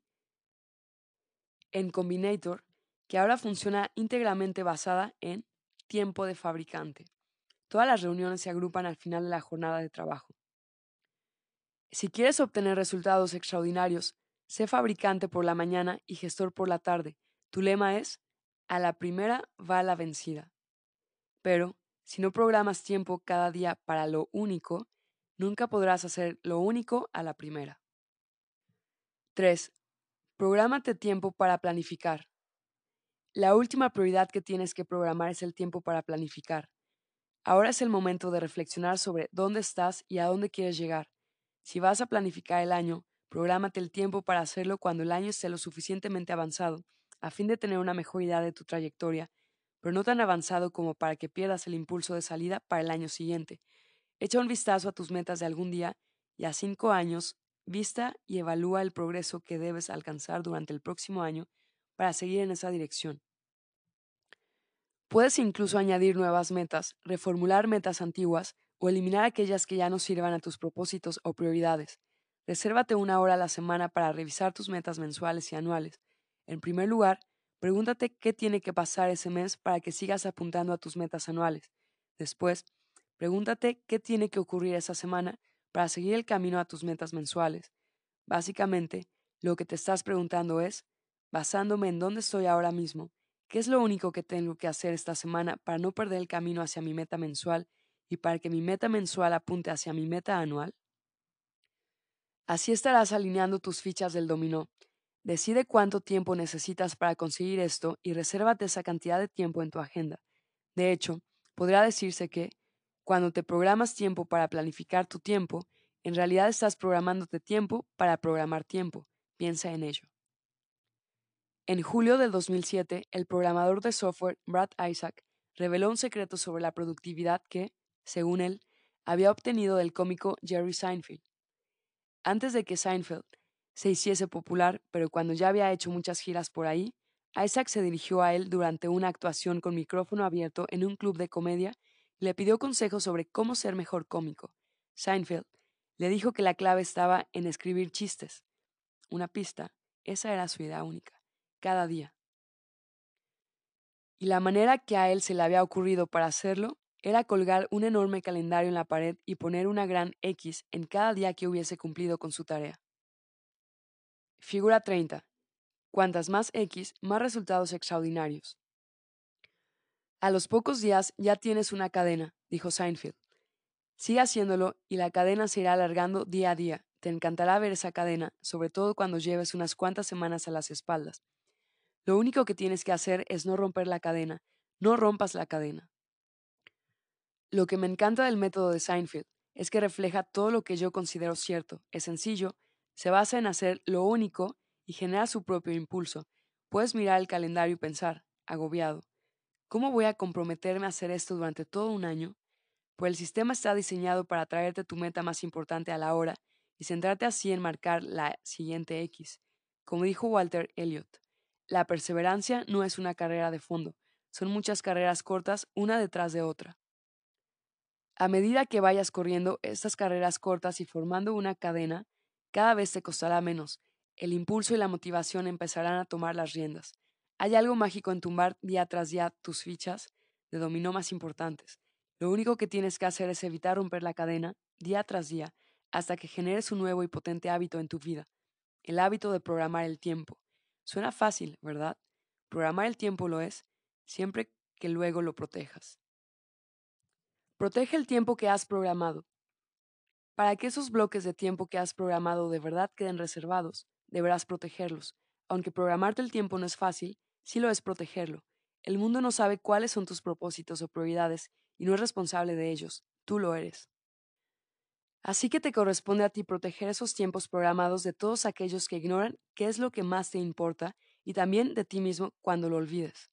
en Combinator, que ahora funciona íntegramente basada en tiempo de fabricante. Todas las reuniones se agrupan al final de la jornada de trabajo. Si quieres obtener resultados extraordinarios, sé fabricante por la mañana y gestor por la tarde. Tu lema es, a la primera va la vencida. Pero, si no programas tiempo cada día para lo único, nunca podrás hacer lo único a la primera. 3. Prográmate tiempo para planificar. La última prioridad que tienes que programar es el tiempo para planificar. Ahora es el momento de reflexionar sobre dónde estás y a dónde quieres llegar. Si vas a planificar el año, prográmate el tiempo para hacerlo cuando el año esté lo suficientemente avanzado, a fin de tener una mejor idea de tu trayectoria, pero no tan avanzado como para que pierdas el impulso de salida para el año siguiente. Echa un vistazo a tus metas de algún día y a cinco años, vista y evalúa el progreso que debes alcanzar durante el próximo año para seguir en esa dirección. Puedes incluso añadir nuevas metas, reformular metas antiguas o eliminar aquellas que ya no sirvan a tus propósitos o prioridades. Resérvate una hora a la semana para revisar tus metas mensuales y anuales. En primer lugar, pregúntate qué tiene que pasar ese mes para que sigas apuntando a tus metas anuales. Después, pregúntate qué tiene que ocurrir esa semana para seguir el camino a tus metas mensuales. Básicamente, lo que te estás preguntando es, basándome en dónde estoy ahora mismo, ¿qué es lo único que tengo que hacer esta semana para no perder el camino hacia mi meta mensual y para que mi meta mensual apunte hacia mi meta anual? Así estarás alineando tus fichas del dominó. Decide cuánto tiempo necesitas para conseguir esto y resérvate esa cantidad de tiempo en tu agenda. De hecho, podría decirse que, cuando te programas tiempo para planificar tu tiempo, en realidad estás programándote tiempo para programar tiempo. Piensa en ello. En julio del 2007, el programador de software Brad Isaac reveló un secreto sobre la productividad que, según él, había obtenido del cómico Jerry Seinfeld. Antes de que Seinfeld se hiciese popular, pero cuando ya había hecho muchas giras por ahí, Isaac se dirigió a él durante una actuación con micrófono abierto en un club de comedia y le pidió consejos sobre cómo ser mejor cómico. Seinfeld le dijo que la clave estaba en escribir chistes. Una pista, esa era su idea única cada día. Y la manera que a él se le había ocurrido para hacerlo era colgar un enorme calendario en la pared y poner una gran X en cada día que hubiese cumplido con su tarea. Figura 30. Cuantas más X, más resultados extraordinarios. A los pocos días ya tienes una cadena, dijo Seinfeld. Sigue haciéndolo y la cadena se irá alargando día a día. Te encantará ver esa cadena, sobre todo cuando lleves unas cuantas semanas a las espaldas. Lo único que tienes que hacer es no romper la cadena, no rompas la cadena. Lo que me encanta del método de Seinfeld es que refleja todo lo que yo considero cierto, es sencillo, se basa en hacer lo único y genera su propio impulso. Puedes mirar el calendario y pensar, agobiado, ¿cómo voy a comprometerme a hacer esto durante todo un año? Pues el sistema está diseñado para traerte tu meta más importante a la hora y centrarte así en marcar la siguiente X. Como dijo Walter Elliot, la perseverancia no es una carrera de fondo, son muchas carreras cortas una detrás de otra. A medida que vayas corriendo estas carreras cortas y formando una cadena, cada vez te costará menos. El impulso y la motivación empezarán a tomar las riendas. Hay algo mágico en tumbar día tras día tus fichas de dominó más importantes. Lo único que tienes que hacer es evitar romper la cadena día tras día hasta que generes un nuevo y potente hábito en tu vida, el hábito de programar el tiempo. Suena fácil, ¿verdad? Programar el tiempo lo es, siempre que luego lo protejas. Protege el tiempo que has programado. Para que esos bloques de tiempo que has programado de verdad queden reservados, deberás protegerlos. Aunque programarte el tiempo no es fácil, sí lo es protegerlo. El mundo no sabe cuáles son tus propósitos o prioridades y no es responsable de ellos, tú lo eres. Así que te corresponde a ti proteger esos tiempos programados de todos aquellos que ignoran qué es lo que más te importa y también de ti mismo cuando lo olvides.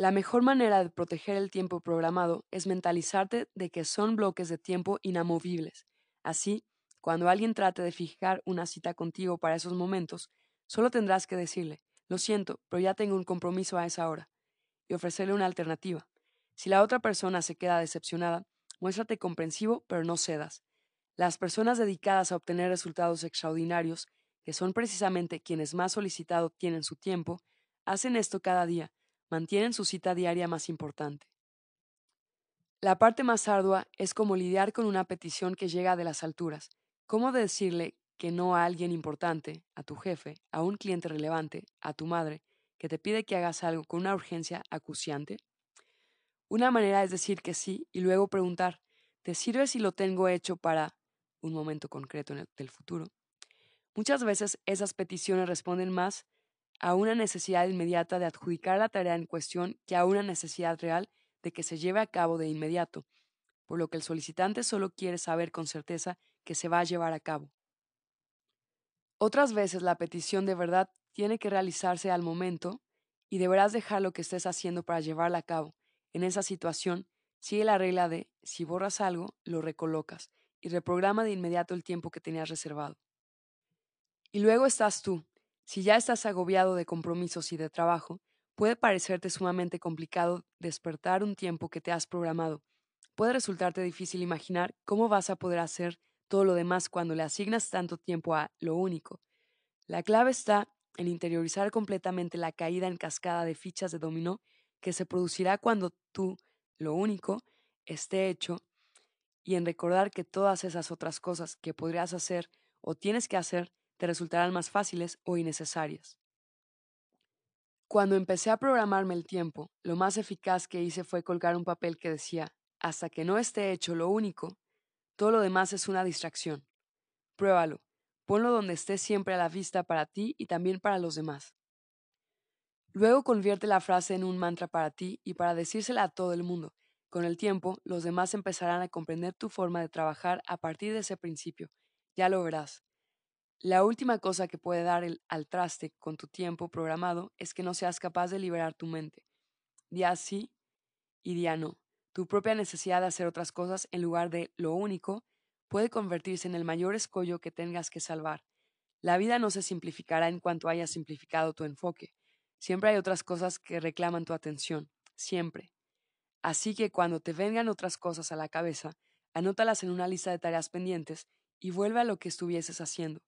La mejor manera de proteger el tiempo programado es mentalizarte de que son bloques de tiempo inamovibles. Así, cuando alguien trate de fijar una cita contigo para esos momentos, solo tendrás que decirle, lo siento, pero ya tengo un compromiso a esa hora, y ofrecerle una alternativa. Si la otra persona se queda decepcionada, Muéstrate comprensivo, pero no cedas. Las personas dedicadas a obtener resultados extraordinarios que son precisamente quienes más solicitado tienen su tiempo, hacen esto cada día, mantienen su cita diaria más importante. La parte más ardua es como lidiar con una petición que llega de las alturas, cómo decirle que no a alguien importante, a tu jefe, a un cliente relevante, a tu madre, que te pide que hagas algo con una urgencia acuciante. Una manera es decir que sí y luego preguntar, ¿te sirve si lo tengo hecho para un momento concreto del futuro? Muchas veces esas peticiones responden más a una necesidad inmediata de adjudicar la tarea en cuestión que a una necesidad real de que se lleve a cabo de inmediato, por lo que el solicitante solo quiere saber con certeza que se va a llevar a cabo. Otras veces la petición de verdad tiene que realizarse al momento y deberás dejar lo que estés haciendo para llevarla a cabo. En esa situación, sigue la regla de si borras algo, lo recolocas y reprograma de inmediato el tiempo que tenías reservado. Y luego estás tú. Si ya estás agobiado de compromisos y de trabajo, puede parecerte sumamente complicado despertar un tiempo que te has programado. Puede resultarte difícil imaginar cómo vas a poder hacer todo lo demás cuando le asignas tanto tiempo a lo único. La clave está en interiorizar completamente la caída en cascada de fichas de dominó que se producirá cuando tú, lo único, esté hecho y en recordar que todas esas otras cosas que podrías hacer o tienes que hacer te resultarán más fáciles o innecesarias. Cuando empecé a programarme el tiempo, lo más eficaz que hice fue colgar un papel que decía, hasta que no esté hecho lo único, todo lo demás es una distracción. Pruébalo, ponlo donde esté siempre a la vista para ti y también para los demás. Luego convierte la frase en un mantra para ti y para decírsela a todo el mundo. Con el tiempo, los demás empezarán a comprender tu forma de trabajar a partir de ese principio. Ya lo verás. La última cosa que puede dar el, al traste con tu tiempo programado es que no seas capaz de liberar tu mente. Día sí y día no. Tu propia necesidad de hacer otras cosas en lugar de lo único puede convertirse en el mayor escollo que tengas que salvar. La vida no se simplificará en cuanto hayas simplificado tu enfoque. Siempre hay otras cosas que reclaman tu atención, siempre. Así que cuando te vengan otras cosas a la cabeza, anótalas en una lista de tareas pendientes y vuelve a lo que estuvieses haciendo.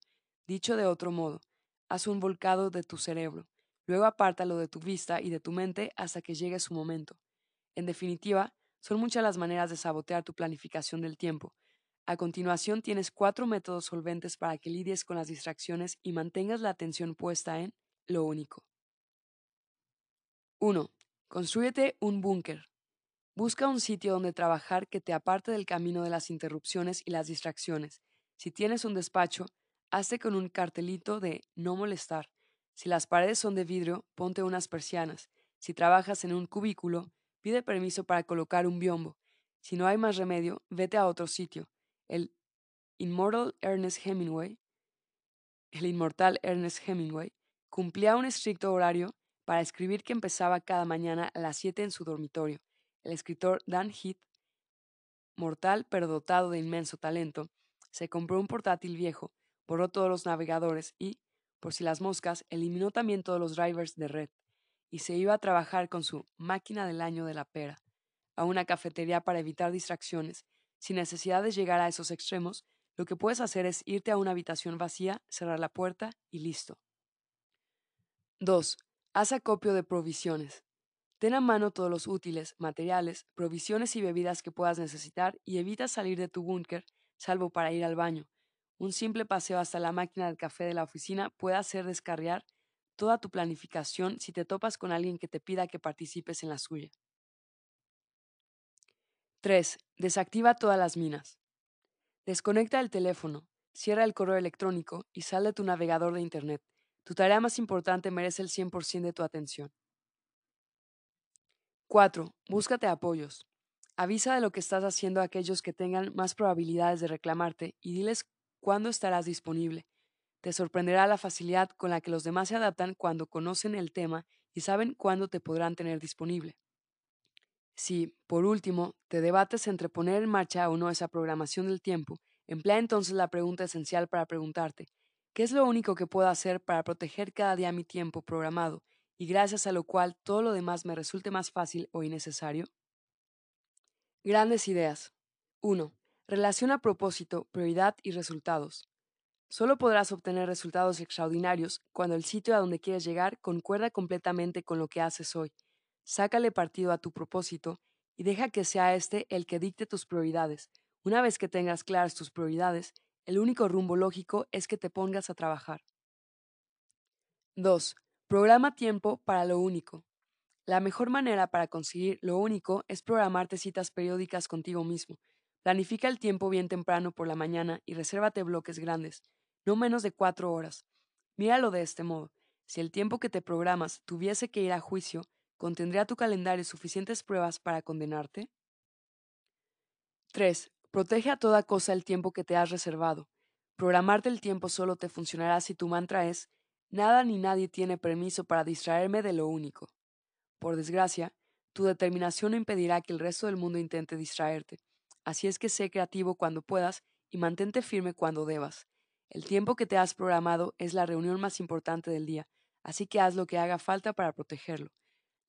Dicho de otro modo, haz un volcado de tu cerebro, luego apártalo de tu vista y de tu mente hasta que llegue su momento. En definitiva, son muchas las maneras de sabotear tu planificación del tiempo. A continuación tienes cuatro métodos solventes para que lidies con las distracciones y mantengas la atención puesta en lo único. 1. Construyete un búnker. Busca un sitio donde trabajar que te aparte del camino de las interrupciones y las distracciones. Si tienes un despacho, hazte con un cartelito de no molestar. Si las paredes son de vidrio, ponte unas persianas. Si trabajas en un cubículo, pide permiso para colocar un biombo. Si no hay más remedio, vete a otro sitio. El Immortal Ernest Hemingway, el inmortal Ernest Hemingway, cumplía un estricto horario para escribir que empezaba cada mañana a las 7 en su dormitorio. El escritor Dan Heath, mortal pero dotado de inmenso talento, se compró un portátil viejo, borró todos los navegadores y, por si las moscas, eliminó también todos los drivers de red, y se iba a trabajar con su máquina del año de la pera, a una cafetería para evitar distracciones. Sin necesidad de llegar a esos extremos, lo que puedes hacer es irte a una habitación vacía, cerrar la puerta y listo. 2. Haz acopio de provisiones. Ten a mano todos los útiles, materiales, provisiones y bebidas que puedas necesitar y evita salir de tu búnker, salvo para ir al baño. Un simple paseo hasta la máquina del café de la oficina puede hacer descarriar toda tu planificación si te topas con alguien que te pida que participes en la suya. 3. Desactiva todas las minas. Desconecta el teléfono, cierra el correo electrónico y sal de tu navegador de Internet. Tu tarea más importante merece el 100% de tu atención. 4. Búscate apoyos. Avisa de lo que estás haciendo a aquellos que tengan más probabilidades de reclamarte y diles cuándo estarás disponible. Te sorprenderá la facilidad con la que los demás se adaptan cuando conocen el tema y saben cuándo te podrán tener disponible. Si, por último, te debates entre poner en marcha o no esa programación del tiempo, emplea entonces la pregunta esencial para preguntarte, ¿Qué es lo único que puedo hacer para proteger cada día mi tiempo programado y gracias a lo cual todo lo demás me resulte más fácil o innecesario? Grandes ideas. 1. Relaciona propósito, prioridad y resultados. Solo podrás obtener resultados extraordinarios cuando el sitio a donde quieres llegar concuerda completamente con lo que haces hoy. Sácale partido a tu propósito y deja que sea este el que dicte tus prioridades. Una vez que tengas claras tus prioridades, el único rumbo lógico es que te pongas a trabajar. 2. Programa tiempo para lo único. La mejor manera para conseguir lo único es programarte citas periódicas contigo mismo. Planifica el tiempo bien temprano por la mañana y resérvate bloques grandes no menos de cuatro horas. Míralo de este modo. Si el tiempo que te programas tuviese que ir a juicio, ¿contendría tu calendario suficientes pruebas para condenarte? 3. Protege a toda cosa el tiempo que te has reservado. Programarte el tiempo solo te funcionará si tu mantra es Nada ni nadie tiene permiso para distraerme de lo único. Por desgracia, tu determinación no impedirá que el resto del mundo intente distraerte. Así es que sé creativo cuando puedas y mantente firme cuando debas. El tiempo que te has programado es la reunión más importante del día, así que haz lo que haga falta para protegerlo.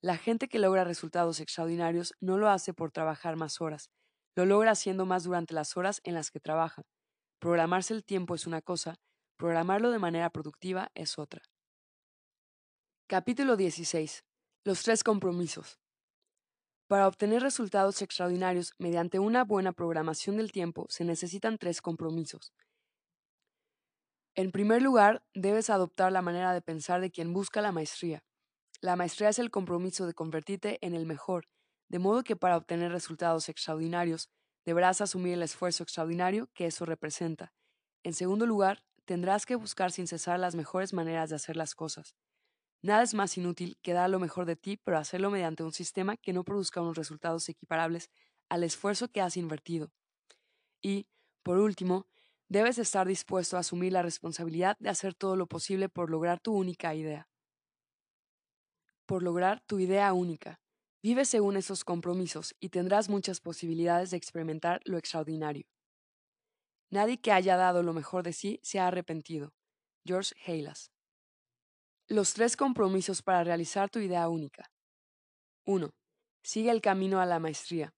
La gente que logra resultados extraordinarios no lo hace por trabajar más horas, lo logra haciendo más durante las horas en las que trabaja. Programarse el tiempo es una cosa, programarlo de manera productiva es otra. Capítulo 16. Los tres compromisos. Para obtener resultados extraordinarios mediante una buena programación del tiempo se necesitan tres compromisos. En primer lugar, debes adoptar la manera de pensar de quien busca la maestría. La maestría es el compromiso de convertirte en el mejor, de modo que para obtener resultados extraordinarios, deberás asumir el esfuerzo extraordinario que eso representa. En segundo lugar, tendrás que buscar sin cesar las mejores maneras de hacer las cosas. Nada es más inútil que dar lo mejor de ti, pero hacerlo mediante un sistema que no produzca unos resultados equiparables al esfuerzo que has invertido. Y, por último, Debes estar dispuesto a asumir la responsabilidad de hacer todo lo posible por lograr tu única idea. Por lograr tu idea única. Vive según esos compromisos y tendrás muchas posibilidades de experimentar lo extraordinario. Nadie que haya dado lo mejor de sí se ha arrepentido. George Halas. Los tres compromisos para realizar tu idea única. 1. Sigue el camino a la maestría.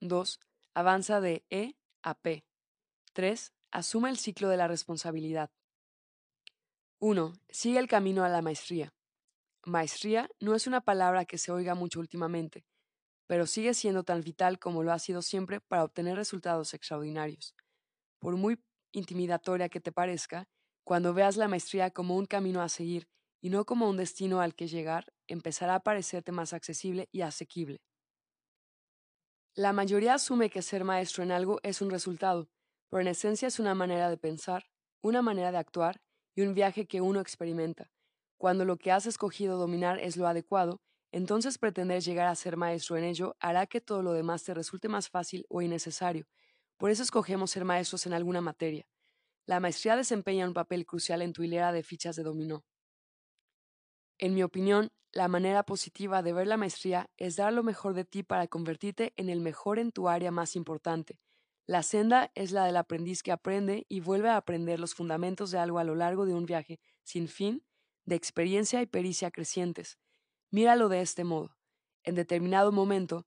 2. Avanza de E a P. 3. Asume el ciclo de la responsabilidad. 1. Sigue el camino a la maestría. Maestría no es una palabra que se oiga mucho últimamente, pero sigue siendo tan vital como lo ha sido siempre para obtener resultados extraordinarios. Por muy intimidatoria que te parezca, cuando veas la maestría como un camino a seguir y no como un destino al que llegar, empezará a parecerte más accesible y asequible. La mayoría asume que ser maestro en algo es un resultado, pero en esencia es una manera de pensar, una manera de actuar y un viaje que uno experimenta. Cuando lo que has escogido dominar es lo adecuado, entonces pretender llegar a ser maestro en ello hará que todo lo demás te resulte más fácil o innecesario. Por eso escogemos ser maestros en alguna materia. La maestría desempeña un papel crucial en tu hilera de fichas de dominó. En mi opinión, la manera positiva de ver la maestría es dar lo mejor de ti para convertirte en el mejor en tu área más importante, la senda es la del aprendiz que aprende y vuelve a aprender los fundamentos de algo a lo largo de un viaje sin fin, de experiencia y pericia crecientes. Míralo de este modo. En determinado momento,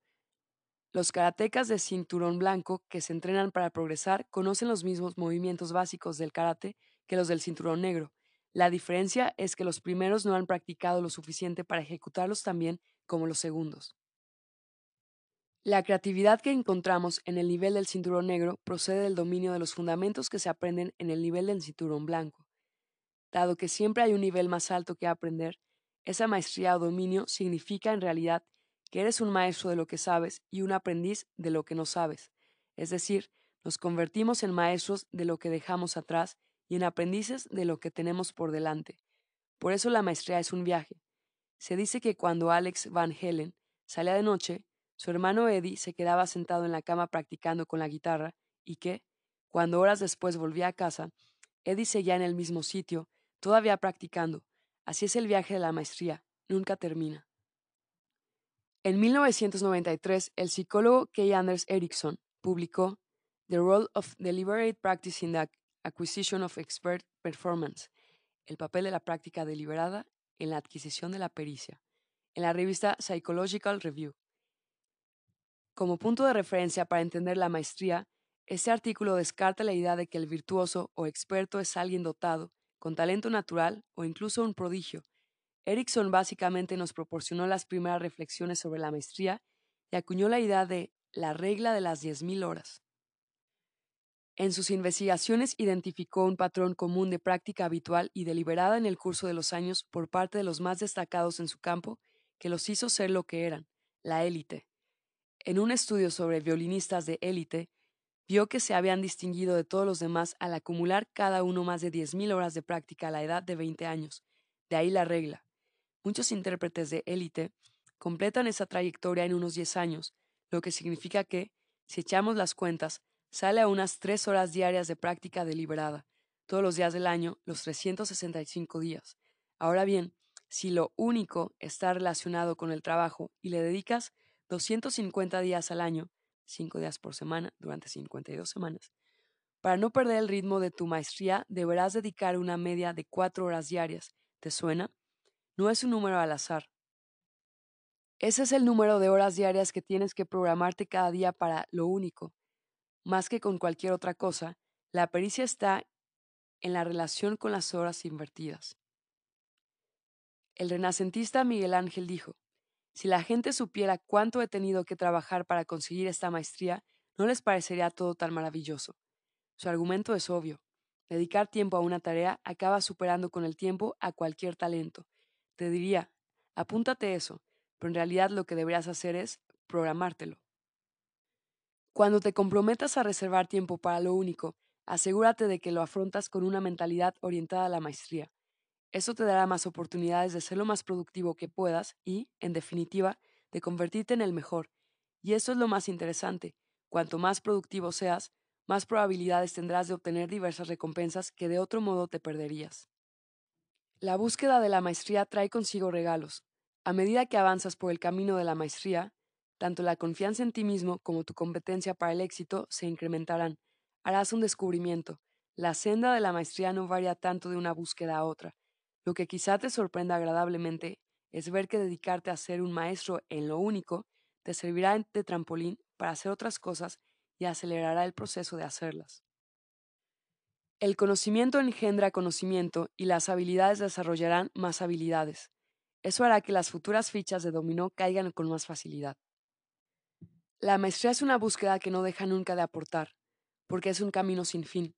los karatecas de cinturón blanco que se entrenan para progresar conocen los mismos movimientos básicos del karate que los del cinturón negro. La diferencia es que los primeros no han practicado lo suficiente para ejecutarlos tan bien como los segundos. La creatividad que encontramos en el nivel del cinturón negro procede del dominio de los fundamentos que se aprenden en el nivel del cinturón blanco. Dado que siempre hay un nivel más alto que aprender, esa maestría o dominio significa en realidad que eres un maestro de lo que sabes y un aprendiz de lo que no sabes. Es decir, nos convertimos en maestros de lo que dejamos atrás y en aprendices de lo que tenemos por delante. Por eso la maestría es un viaje. Se dice que cuando Alex Van Helen salía de noche, su hermano Eddie se quedaba sentado en la cama practicando con la guitarra y que, cuando horas después volvía a casa, Eddie seguía en el mismo sitio, todavía practicando. Así es el viaje de la maestría, nunca termina. En 1993, el psicólogo Kay Anders Erickson publicó The Role of Deliberate Practice in the Acquisition of Expert Performance, el papel de la práctica deliberada en la adquisición de la pericia, en la revista Psychological Review. Como punto de referencia para entender la maestría, Este artículo descarta la idea de que el virtuoso o experto es alguien dotado, con talento natural o incluso un prodigio. Erickson básicamente nos proporcionó las primeras reflexiones sobre la maestría y acuñó la idea de la regla de las 10.000 horas. En sus investigaciones identificó un patrón común de práctica habitual y deliberada en el curso de los años por parte de los más destacados en su campo que los hizo ser lo que eran, la élite. En un estudio sobre violinistas de élite, vio que se habían distinguido de todos los demás al acumular cada uno más de 10.000 horas de práctica a la edad de 20 años. De ahí la regla. Muchos intérpretes de élite completan esa trayectoria en unos 10 años, lo que significa que, si echamos las cuentas, sale a unas 3 horas diarias de práctica deliberada, todos los días del año, los 365 días. Ahora bien, si lo único está relacionado con el trabajo y le dedicas 250 días al año, 5 días por semana durante 52 semanas, para no perder el ritmo de tu maestría deberás dedicar una media de 4 horas diarias. ¿Te suena? No es un número al azar. Ese es el número de horas diarias que tienes que programarte cada día para lo único. Más que con cualquier otra cosa, la pericia está en la relación con las horas invertidas. El renacentista Miguel Ángel dijo, si la gente supiera cuánto he tenido que trabajar para conseguir esta maestría, no les parecería todo tan maravilloso. Su argumento es obvio. Dedicar tiempo a una tarea acaba superando con el tiempo a cualquier talento. Te diría, apúntate eso, pero en realidad lo que deberías hacer es programártelo. Cuando te comprometas a reservar tiempo para lo único, asegúrate de que lo afrontas con una mentalidad orientada a la maestría. Eso te dará más oportunidades de ser lo más productivo que puedas y, en definitiva, de convertirte en el mejor. Y eso es lo más interesante. Cuanto más productivo seas, más probabilidades tendrás de obtener diversas recompensas que de otro modo te perderías. La búsqueda de la maestría trae consigo regalos. A medida que avanzas por el camino de la maestría, tanto la confianza en ti mismo como tu competencia para el éxito se incrementarán. Harás un descubrimiento. La senda de la maestría no varía tanto de una búsqueda a otra. Lo que quizá te sorprenda agradablemente es ver que dedicarte a ser un maestro en lo único te servirá de trampolín para hacer otras cosas y acelerará el proceso de hacerlas. El conocimiento engendra conocimiento y las habilidades desarrollarán más habilidades. Eso hará que las futuras fichas de dominó caigan con más facilidad. La maestría es una búsqueda que no deja nunca de aportar, porque es un camino sin fin.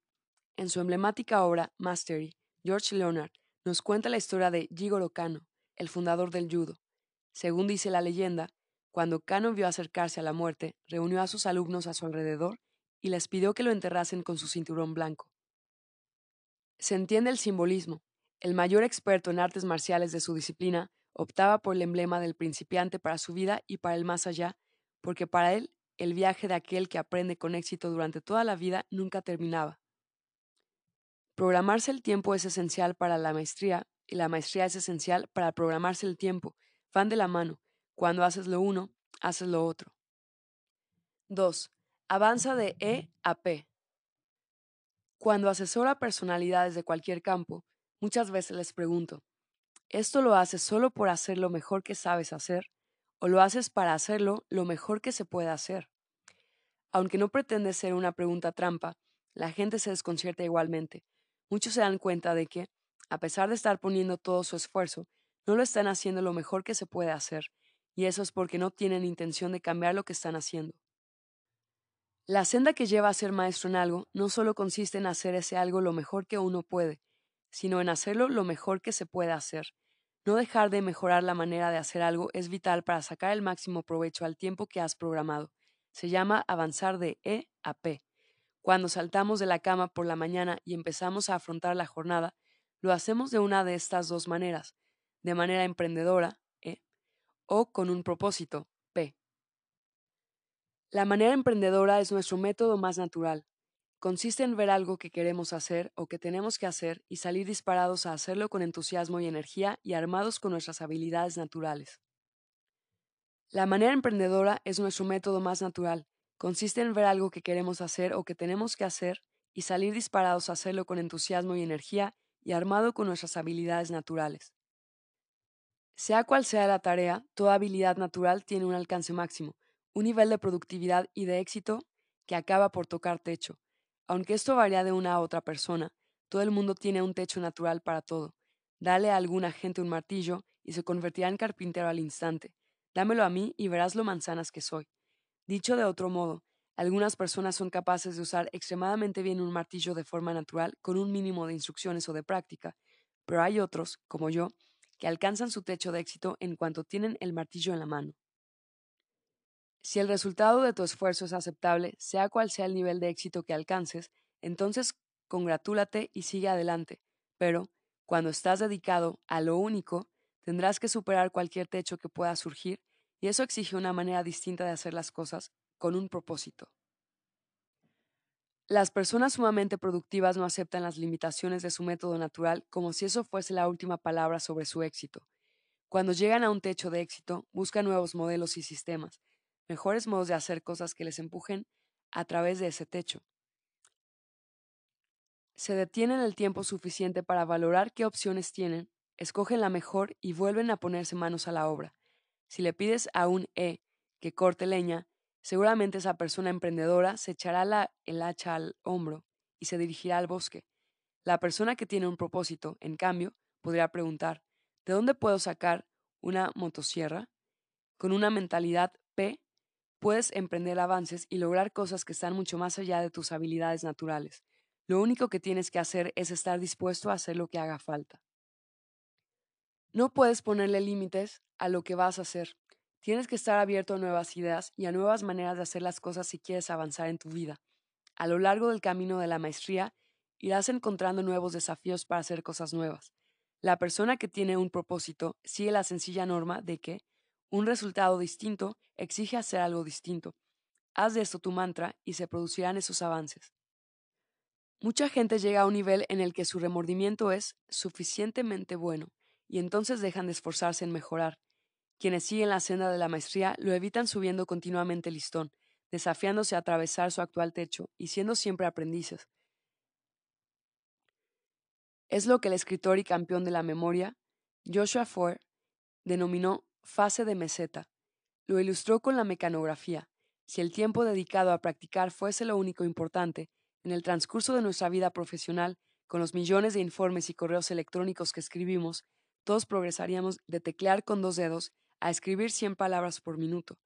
En su emblemática obra Mastery, George Leonard nos cuenta la historia de Jigoro Kano, el fundador del judo. Según dice la leyenda, cuando Kano vio acercarse a la muerte, reunió a sus alumnos a su alrededor y les pidió que lo enterrasen con su cinturón blanco. Se entiende el simbolismo. El mayor experto en artes marciales de su disciplina optaba por el emblema del principiante para su vida y para el más allá, porque para él el viaje de aquel que aprende con éxito durante toda la vida nunca terminaba. Programarse el tiempo es esencial para la maestría y la maestría es esencial para programarse el tiempo. Van de la mano. Cuando haces lo uno, haces lo otro. 2. Avanza de E a P. Cuando asesora personalidades de cualquier campo, muchas veces les pregunto, ¿esto lo haces solo por hacer lo mejor que sabes hacer o lo haces para hacerlo lo mejor que se puede hacer? Aunque no pretende ser una pregunta trampa, la gente se desconcierta igualmente, muchos se dan cuenta de que, a pesar de estar poniendo todo su esfuerzo, no lo están haciendo lo mejor que se puede hacer, y eso es porque no tienen intención de cambiar lo que están haciendo. La senda que lleva a ser maestro en algo no solo consiste en hacer ese algo lo mejor que uno puede, sino en hacerlo lo mejor que se puede hacer. No dejar de mejorar la manera de hacer algo es vital para sacar el máximo provecho al tiempo que has programado. Se llama avanzar de E a P. Cuando saltamos de la cama por la mañana y empezamos a afrontar la jornada, lo hacemos de una de estas dos maneras, de manera emprendedora, E, o con un propósito, P. La manera emprendedora es nuestro método más natural. Consiste en ver algo que queremos hacer o que tenemos que hacer y salir disparados a hacerlo con entusiasmo y energía y armados con nuestras habilidades naturales. La manera emprendedora es nuestro método más natural, Consiste en ver algo que queremos hacer o que tenemos que hacer y salir disparados a hacerlo con entusiasmo y energía y armado con nuestras habilidades naturales. Sea cual sea la tarea, toda habilidad natural tiene un alcance máximo, un nivel de productividad y de éxito que acaba por tocar techo. Aunque esto varía de una a otra persona, todo el mundo tiene un techo natural para todo. Dale a alguna gente un martillo y se convertirá en carpintero al instante. Dámelo a mí y verás lo manzanas que soy. Dicho de otro modo, algunas personas son capaces de usar extremadamente bien un martillo de forma natural con un mínimo de instrucciones o de práctica, pero hay otros, como yo, que alcanzan su techo de éxito en cuanto tienen el martillo en la mano. Si el resultado de tu esfuerzo es aceptable, sea cual sea el nivel de éxito que alcances, entonces congratúlate y sigue adelante. Pero, cuando estás dedicado a lo único, tendrás que superar cualquier techo que pueda surgir, y eso exige una manera distinta de hacer las cosas, con un propósito. Las personas sumamente productivas no aceptan las limitaciones de su método natural como si eso fuese la última palabra sobre su éxito. Cuando llegan a un techo de éxito, buscan nuevos modelos y sistemas, mejores modos de hacer cosas que les empujen a través de ese techo. Se detienen el tiempo suficiente para valorar qué opciones tienen, escogen la mejor y vuelven a ponerse manos a la obra. Si le pides a un E que corte leña, Seguramente esa persona emprendedora se echará la, el hacha al hombro y se dirigirá al bosque. La persona que tiene un propósito, en cambio, podría preguntar, ¿de dónde puedo sacar una motosierra? Con una mentalidad P, puedes emprender avances y lograr cosas que están mucho más allá de tus habilidades naturales. Lo único que tienes que hacer es estar dispuesto a hacer lo que haga falta. No puedes ponerle límites a lo que vas a hacer. Tienes que estar abierto a nuevas ideas y a nuevas maneras de hacer las cosas si quieres avanzar en tu vida. A lo largo del camino de la maestría, irás encontrando nuevos desafíos para hacer cosas nuevas. La persona que tiene un propósito sigue la sencilla norma de que un resultado distinto exige hacer algo distinto. Haz de esto tu mantra y se producirán esos avances. Mucha gente llega a un nivel en el que su remordimiento es suficientemente bueno y entonces dejan de esforzarse en mejorar quienes siguen la senda de la maestría lo evitan subiendo continuamente el listón, desafiándose a atravesar su actual techo y siendo siempre aprendices. Es lo que el escritor y campeón de la memoria, Joshua Ford, denominó fase de meseta. Lo ilustró con la mecanografía. Si el tiempo dedicado a practicar fuese lo único importante, en el transcurso de nuestra vida profesional, con los millones de informes y correos electrónicos que escribimos, todos progresaríamos de teclear con dos dedos a escribir 100 palabras por minuto.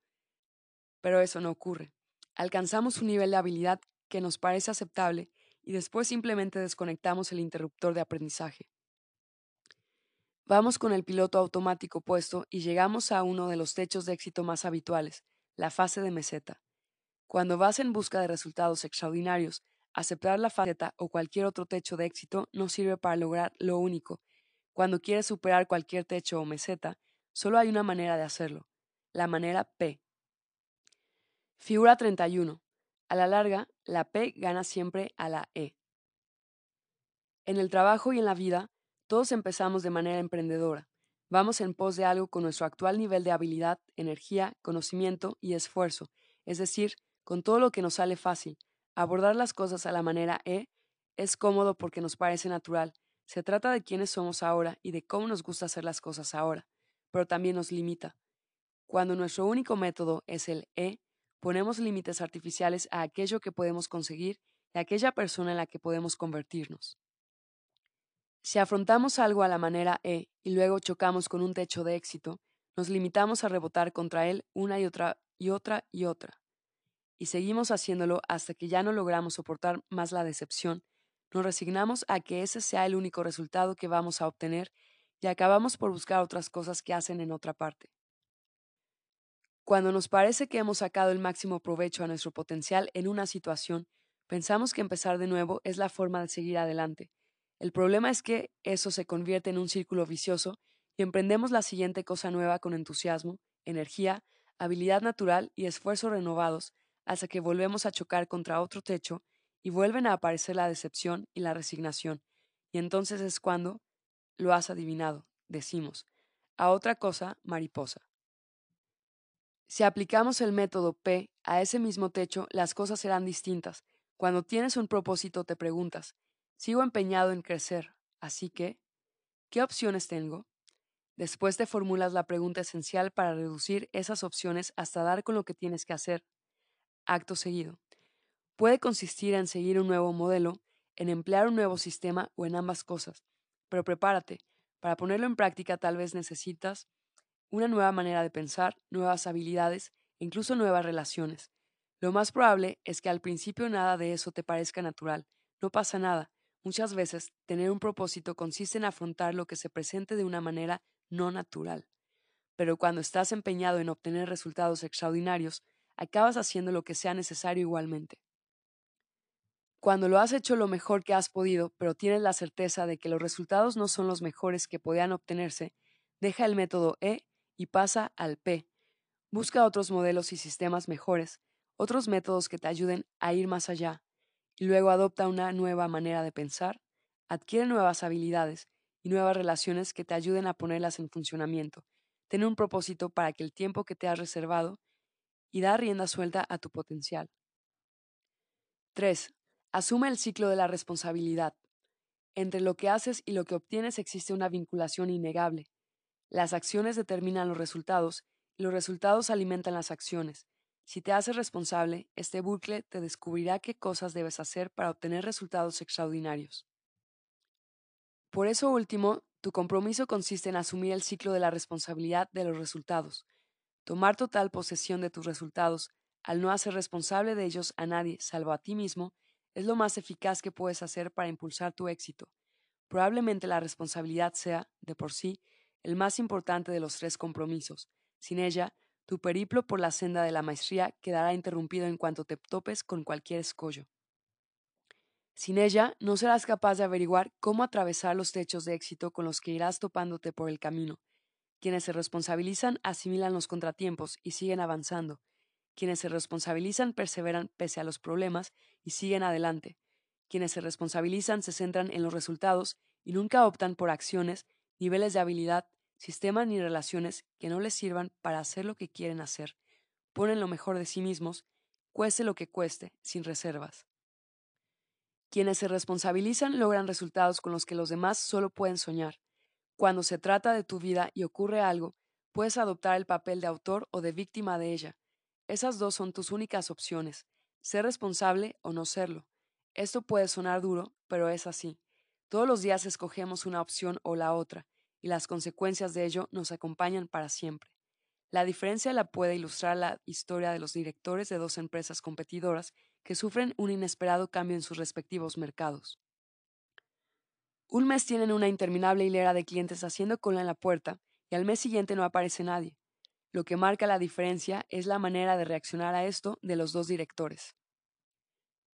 Pero eso no ocurre. Alcanzamos un nivel de habilidad que nos parece aceptable y después simplemente desconectamos el interruptor de aprendizaje. Vamos con el piloto automático puesto y llegamos a uno de los techos de éxito más habituales, la fase de meseta. Cuando vas en busca de resultados extraordinarios, aceptar la faceta o cualquier otro techo de éxito no sirve para lograr lo único. Cuando quieres superar cualquier techo o meseta, Solo hay una manera de hacerlo, la manera P. Figura 31. A la larga, la P gana siempre a la E. En el trabajo y en la vida, todos empezamos de manera emprendedora. Vamos en pos de algo con nuestro actual nivel de habilidad, energía, conocimiento y esfuerzo, es decir, con todo lo que nos sale fácil. Abordar las cosas a la manera E es cómodo porque nos parece natural. Se trata de quiénes somos ahora y de cómo nos gusta hacer las cosas ahora pero también nos limita. Cuando nuestro único método es el E, ponemos límites artificiales a aquello que podemos conseguir y a aquella persona en la que podemos convertirnos. Si afrontamos algo a la manera E y luego chocamos con un techo de éxito, nos limitamos a rebotar contra él una y otra y otra y otra. Y seguimos haciéndolo hasta que ya no logramos soportar más la decepción, nos resignamos a que ese sea el único resultado que vamos a obtener y acabamos por buscar otras cosas que hacen en otra parte. Cuando nos parece que hemos sacado el máximo provecho a nuestro potencial en una situación, pensamos que empezar de nuevo es la forma de seguir adelante. El problema es que eso se convierte en un círculo vicioso y emprendemos la siguiente cosa nueva con entusiasmo, energía, habilidad natural y esfuerzo renovados hasta que volvemos a chocar contra otro techo y vuelven a aparecer la decepción y la resignación. Y entonces es cuando, lo has adivinado, decimos. A otra cosa, mariposa. Si aplicamos el método P a ese mismo techo, las cosas serán distintas. Cuando tienes un propósito te preguntas, sigo empeñado en crecer, así que, ¿qué opciones tengo? Después te formulas la pregunta esencial para reducir esas opciones hasta dar con lo que tienes que hacer. Acto seguido. Puede consistir en seguir un nuevo modelo, en emplear un nuevo sistema o en ambas cosas. Pero prepárate, para ponerlo en práctica tal vez necesitas una nueva manera de pensar, nuevas habilidades e incluso nuevas relaciones. Lo más probable es que al principio nada de eso te parezca natural. No pasa nada. Muchas veces tener un propósito consiste en afrontar lo que se presente de una manera no natural. Pero cuando estás empeñado en obtener resultados extraordinarios, acabas haciendo lo que sea necesario igualmente. Cuando lo has hecho lo mejor que has podido, pero tienes la certeza de que los resultados no son los mejores que podían obtenerse, deja el método E y pasa al P. Busca otros modelos y sistemas mejores, otros métodos que te ayuden a ir más allá, y luego adopta una nueva manera de pensar, adquiere nuevas habilidades y nuevas relaciones que te ayuden a ponerlas en funcionamiento. Ten un propósito para que el tiempo que te has reservado y da rienda suelta a tu potencial. 3. Asume el ciclo de la responsabilidad. Entre lo que haces y lo que obtienes existe una vinculación innegable. Las acciones determinan los resultados y los resultados alimentan las acciones. Si te haces responsable, este bucle te descubrirá qué cosas debes hacer para obtener resultados extraordinarios. Por eso último, tu compromiso consiste en asumir el ciclo de la responsabilidad de los resultados, tomar total posesión de tus resultados, al no hacer responsable de ellos a nadie salvo a ti mismo, es lo más eficaz que puedes hacer para impulsar tu éxito. Probablemente la responsabilidad sea, de por sí, el más importante de los tres compromisos. Sin ella, tu periplo por la senda de la maestría quedará interrumpido en cuanto te topes con cualquier escollo. Sin ella, no serás capaz de averiguar cómo atravesar los techos de éxito con los que irás topándote por el camino. Quienes se responsabilizan asimilan los contratiempos y siguen avanzando. Quienes se responsabilizan perseveran pese a los problemas y siguen adelante. Quienes se responsabilizan se centran en los resultados y nunca optan por acciones, niveles de habilidad, sistemas ni relaciones que no les sirvan para hacer lo que quieren hacer. Ponen lo mejor de sí mismos, cueste lo que cueste, sin reservas. Quienes se responsabilizan logran resultados con los que los demás solo pueden soñar. Cuando se trata de tu vida y ocurre algo, puedes adoptar el papel de autor o de víctima de ella, esas dos son tus únicas opciones, ser responsable o no serlo. Esto puede sonar duro, pero es así. Todos los días escogemos una opción o la otra, y las consecuencias de ello nos acompañan para siempre. La diferencia la puede ilustrar la historia de los directores de dos empresas competidoras que sufren un inesperado cambio en sus respectivos mercados. Un mes tienen una interminable hilera de clientes haciendo cola en la puerta y al mes siguiente no aparece nadie. Lo que marca la diferencia es la manera de reaccionar a esto de los dos directores.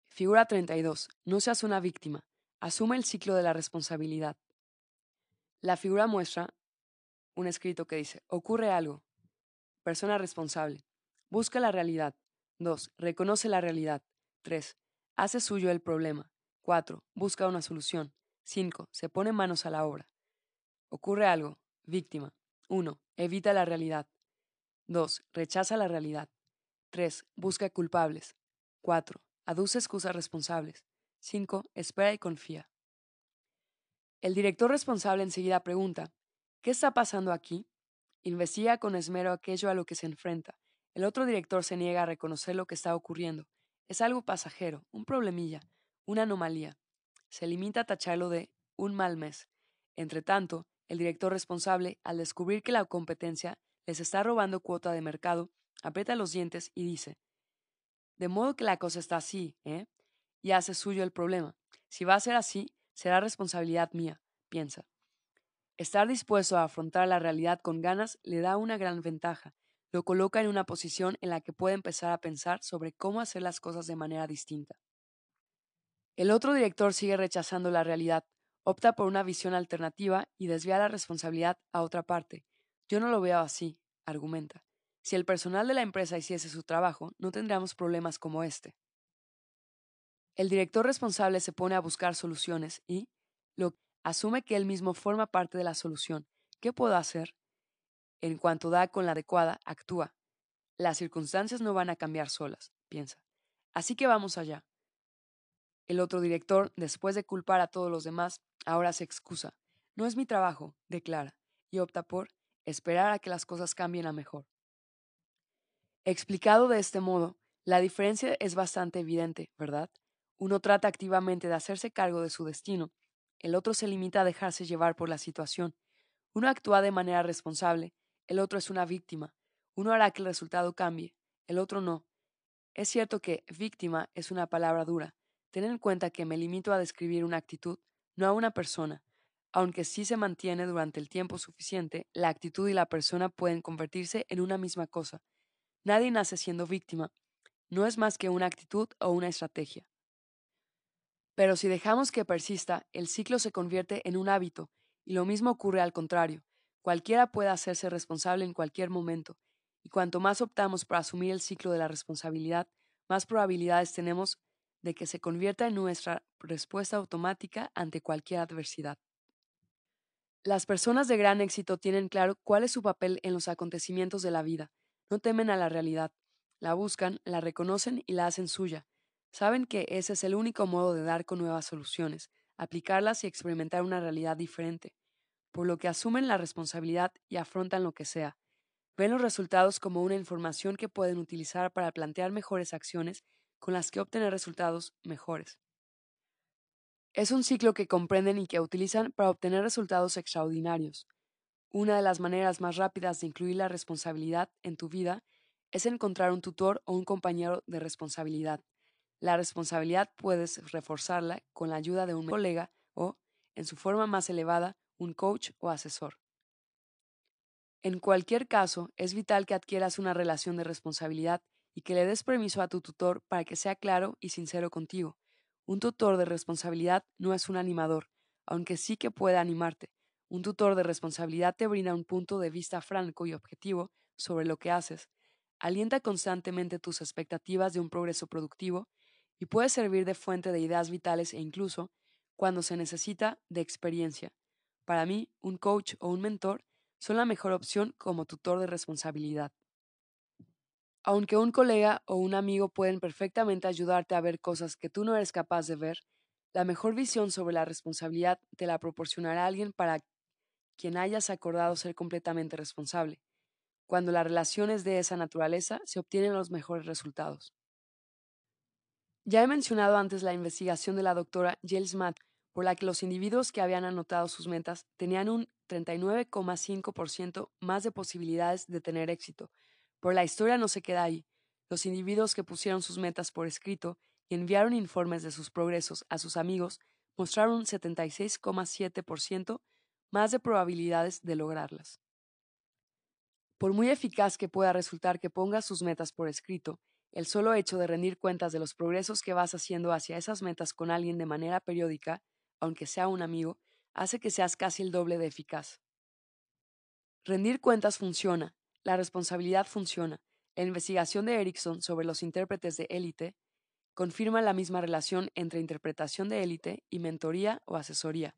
Figura 32. No seas una víctima. Asume el ciclo de la responsabilidad. La figura muestra un escrito que dice, ocurre algo. Persona responsable. Busca la realidad. 2. Reconoce la realidad. 3. Hace suyo el problema. 4. Busca una solución. 5. Se pone manos a la obra. Ocurre algo. Víctima. 1. Evita la realidad. 2. Rechaza la realidad. 3. Busca culpables. 4. Aduce excusas responsables. 5. Espera y confía. El director responsable enseguida pregunta, ¿qué está pasando aquí? Investiga con esmero aquello a lo que se enfrenta. El otro director se niega a reconocer lo que está ocurriendo. Es algo pasajero, un problemilla, una anomalía. Se limita a tacharlo de un mal mes. Entre tanto, el director responsable, al descubrir que la competencia les está robando cuota de mercado, aprieta los dientes y dice, de modo que la cosa está así, ¿eh? Y hace suyo el problema. Si va a ser así, será responsabilidad mía, piensa. Estar dispuesto a afrontar la realidad con ganas le da una gran ventaja. Lo coloca en una posición en la que puede empezar a pensar sobre cómo hacer las cosas de manera distinta. El otro director sigue rechazando la realidad, opta por una visión alternativa y desvía la responsabilidad a otra parte, yo no lo veo así, argumenta. Si el personal de la empresa hiciese su trabajo, no tendríamos problemas como este. El director responsable se pone a buscar soluciones y, lo asume que él mismo forma parte de la solución. ¿Qué puedo hacer? En cuanto da con la adecuada, actúa. Las circunstancias no van a cambiar solas, piensa. Así que vamos allá. El otro director, después de culpar a todos los demás, ahora se excusa. No es mi trabajo, declara, y opta por esperar a que las cosas cambien a mejor. Explicado de este modo, La diferencia es bastante evidente, ¿verdad? Uno trata activamente de hacerse cargo de su destino, el otro se limita a dejarse llevar por la situación. Uno actúa de manera responsable, el otro es una víctima. Uno hará que el resultado cambie, el otro no. Es cierto que víctima es una palabra dura. Ten en cuenta que me limito a describir una actitud, no a una persona. Aunque sí se mantiene durante el tiempo suficiente, la actitud y la persona pueden convertirse en una misma cosa. Nadie nace siendo víctima. No es más que una actitud o una estrategia. Pero si dejamos que persista, el ciclo se convierte en un hábito, y lo mismo ocurre al contrario. Cualquiera puede hacerse responsable en cualquier momento, y cuanto más optamos por asumir el ciclo de la responsabilidad, más probabilidades tenemos de que se convierta en nuestra respuesta automática ante cualquier adversidad. Las personas de gran éxito tienen claro cuál es su papel en los acontecimientos de la vida. No temen a la realidad. La buscan, la reconocen y la hacen suya. Saben que ese es el único modo de dar con nuevas soluciones, aplicarlas y experimentar una realidad diferente, por lo que asumen la responsabilidad y afrontan lo que sea. Ven los resultados como una información que pueden utilizar para plantear mejores acciones con las que obtener resultados mejores. Es un ciclo que comprenden y que utilizan para obtener resultados extraordinarios. Una de las maneras más rápidas de incluir la responsabilidad en tu vida es encontrar un tutor o un compañero de responsabilidad. La responsabilidad puedes reforzarla con la ayuda de un colega o, en su forma más elevada, un coach o asesor. En cualquier caso, es vital que adquieras una relación de responsabilidad y que le des permiso a tu tutor para que sea claro y sincero contigo. Un tutor de responsabilidad no es un animador, aunque sí que puede animarte. Un tutor de responsabilidad te brinda un punto de vista franco y objetivo sobre lo que haces, alienta constantemente tus expectativas de un progreso productivo y puede servir de fuente de ideas vitales e incluso, cuando se necesita, de experiencia. Para mí, un coach o un mentor son la mejor opción como tutor de responsabilidad. Aunque un colega o un amigo pueden perfectamente ayudarte a ver cosas que tú no eres capaz de ver, la mejor visión sobre la responsabilidad te la proporcionará alguien para quien hayas acordado ser completamente responsable. Cuando la relación es de esa naturaleza, se obtienen los mejores resultados. Ya he mencionado antes la investigación de la doctora Jill Matt, por la que los individuos que habían anotado sus metas tenían un 39,5% más de posibilidades de tener éxito, pero la historia no se queda ahí. Los individuos que pusieron sus metas por escrito y enviaron informes de sus progresos a sus amigos mostraron un 76,7% más de probabilidades de lograrlas. Por muy eficaz que pueda resultar que pongas sus metas por escrito, el solo hecho de rendir cuentas de los progresos que vas haciendo hacia esas metas con alguien de manera periódica, aunque sea un amigo, hace que seas casi el doble de eficaz. Rendir cuentas funciona, la responsabilidad funciona. La investigación de Erickson sobre los intérpretes de élite confirma la misma relación entre interpretación de élite y mentoría o asesoría.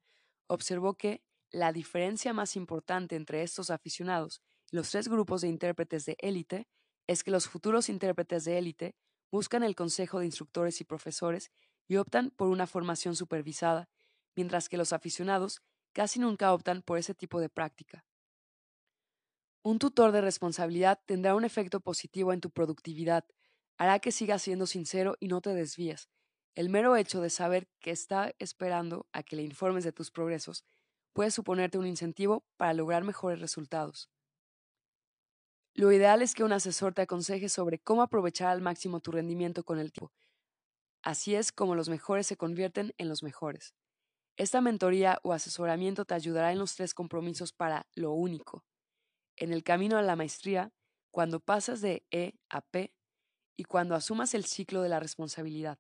Observó que la diferencia más importante entre estos aficionados y los tres grupos de intérpretes de élite es que los futuros intérpretes de élite buscan el consejo de instructores y profesores y optan por una formación supervisada, mientras que los aficionados casi nunca optan por ese tipo de práctica. Un tutor de responsabilidad tendrá un efecto positivo en tu productividad, hará que sigas siendo sincero y no te desvíes. El mero hecho de saber que está esperando a que le informes de tus progresos puede suponerte un incentivo para lograr mejores resultados. Lo ideal es que un asesor te aconseje sobre cómo aprovechar al máximo tu rendimiento con el tiempo. Así es como los mejores se convierten en los mejores. Esta mentoría o asesoramiento te ayudará en los tres compromisos para lo único, en el camino a la maestría, cuando pasas de E a P y cuando asumas el ciclo de la responsabilidad.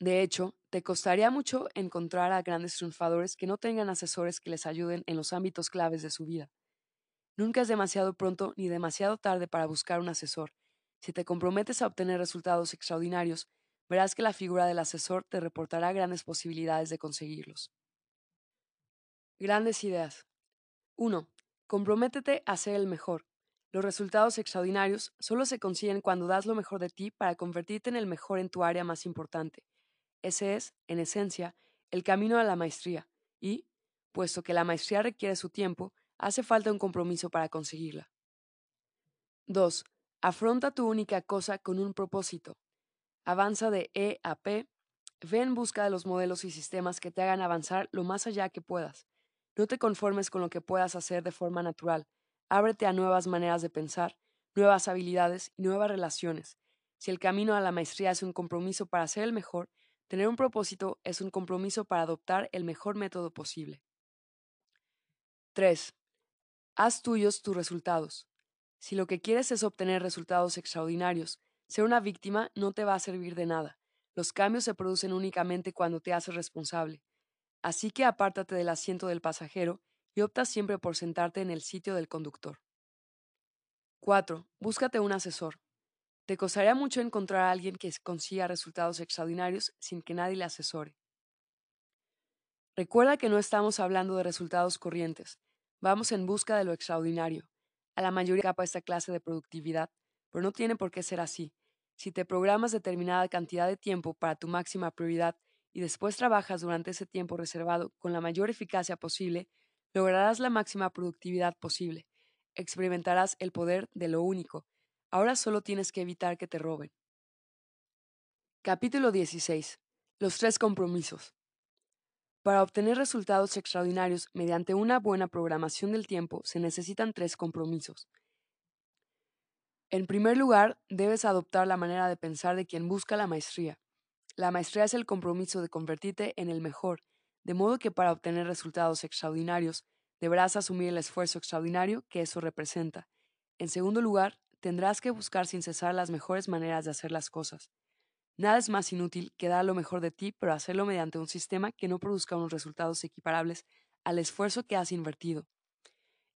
De hecho, te costaría mucho encontrar a grandes triunfadores que no tengan asesores que les ayuden en los ámbitos claves de su vida. Nunca es demasiado pronto ni demasiado tarde para buscar un asesor. Si te comprometes a obtener resultados extraordinarios, verás que la figura del asesor te reportará grandes posibilidades de conseguirlos. Grandes ideas. 1. Comprométete a ser el mejor. Los resultados extraordinarios solo se consiguen cuando das lo mejor de ti para convertirte en el mejor en tu área más importante. Ese es, en esencia, el camino a la maestría y, puesto que la maestría requiere su tiempo, hace falta un compromiso para conseguirla. 2. Afronta tu única cosa con un propósito. Avanza de E a P. Ve en busca de los modelos y sistemas que te hagan avanzar lo más allá que puedas. No te conformes con lo que puedas hacer de forma natural. Ábrete a nuevas maneras de pensar, nuevas habilidades y nuevas relaciones. Si el camino a la maestría es un compromiso para ser el mejor, tener un propósito es un compromiso para adoptar el mejor método posible. 3. Haz tuyos tus resultados. Si lo que quieres es obtener resultados extraordinarios, ser una víctima no te va a servir de nada. Los cambios se producen únicamente cuando te haces responsable. Así que apártate del asiento del pasajero y opta siempre por sentarte en el sitio del conductor. 4. Búscate un asesor. Te costaría mucho encontrar a alguien que consiga resultados extraordinarios sin que nadie le asesore. Recuerda que no estamos hablando de resultados corrientes, vamos en busca de lo extraordinario. A la mayoría capa esta clase de productividad, pero no tiene por qué ser así. Si te programas determinada cantidad de tiempo para tu máxima prioridad y después trabajas durante ese tiempo reservado con la mayor eficacia posible, lograrás la máxima productividad posible. Experimentarás el poder de lo único, Ahora solo tienes que evitar que te roben. Capítulo 16. Los tres compromisos. Para obtener resultados extraordinarios mediante una buena programación del tiempo se necesitan tres compromisos. En primer lugar, debes adoptar la manera de pensar de quien busca la maestría. La maestría es el compromiso de convertirte en el mejor, de modo que para obtener resultados extraordinarios deberás asumir el esfuerzo extraordinario que eso representa. En segundo lugar, tendrás que buscar sin cesar las mejores maneras de hacer las cosas. Nada es más inútil que dar lo mejor de ti, pero hacerlo mediante un sistema que no produzca unos resultados equiparables al esfuerzo que has invertido.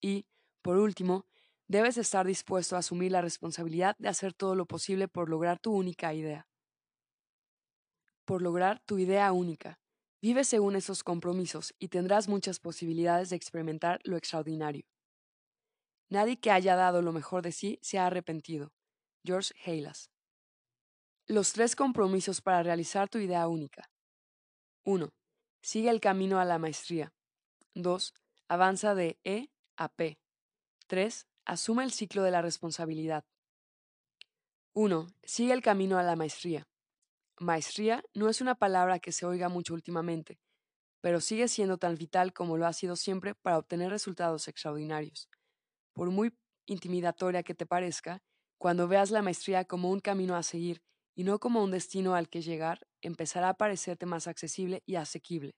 Y, por último, debes estar dispuesto a asumir la responsabilidad de hacer todo lo posible por lograr tu única idea. Por lograr tu idea única. Vive según esos compromisos y tendrás muchas posibilidades de experimentar lo extraordinario. Nadie que haya dado lo mejor de sí se ha arrepentido. George Halas. Los tres compromisos para realizar tu idea única. 1. Sigue el camino a la maestría. 2. Avanza de E a P. 3. Asume el ciclo de la responsabilidad. 1. Sigue el camino a la maestría. Maestría no es una palabra que se oiga mucho últimamente, pero sigue siendo tan vital como lo ha sido siempre para obtener resultados extraordinarios por muy intimidatoria que te parezca, cuando veas la maestría como un camino a seguir y no como un destino al que llegar, empezará a parecerte más accesible y asequible.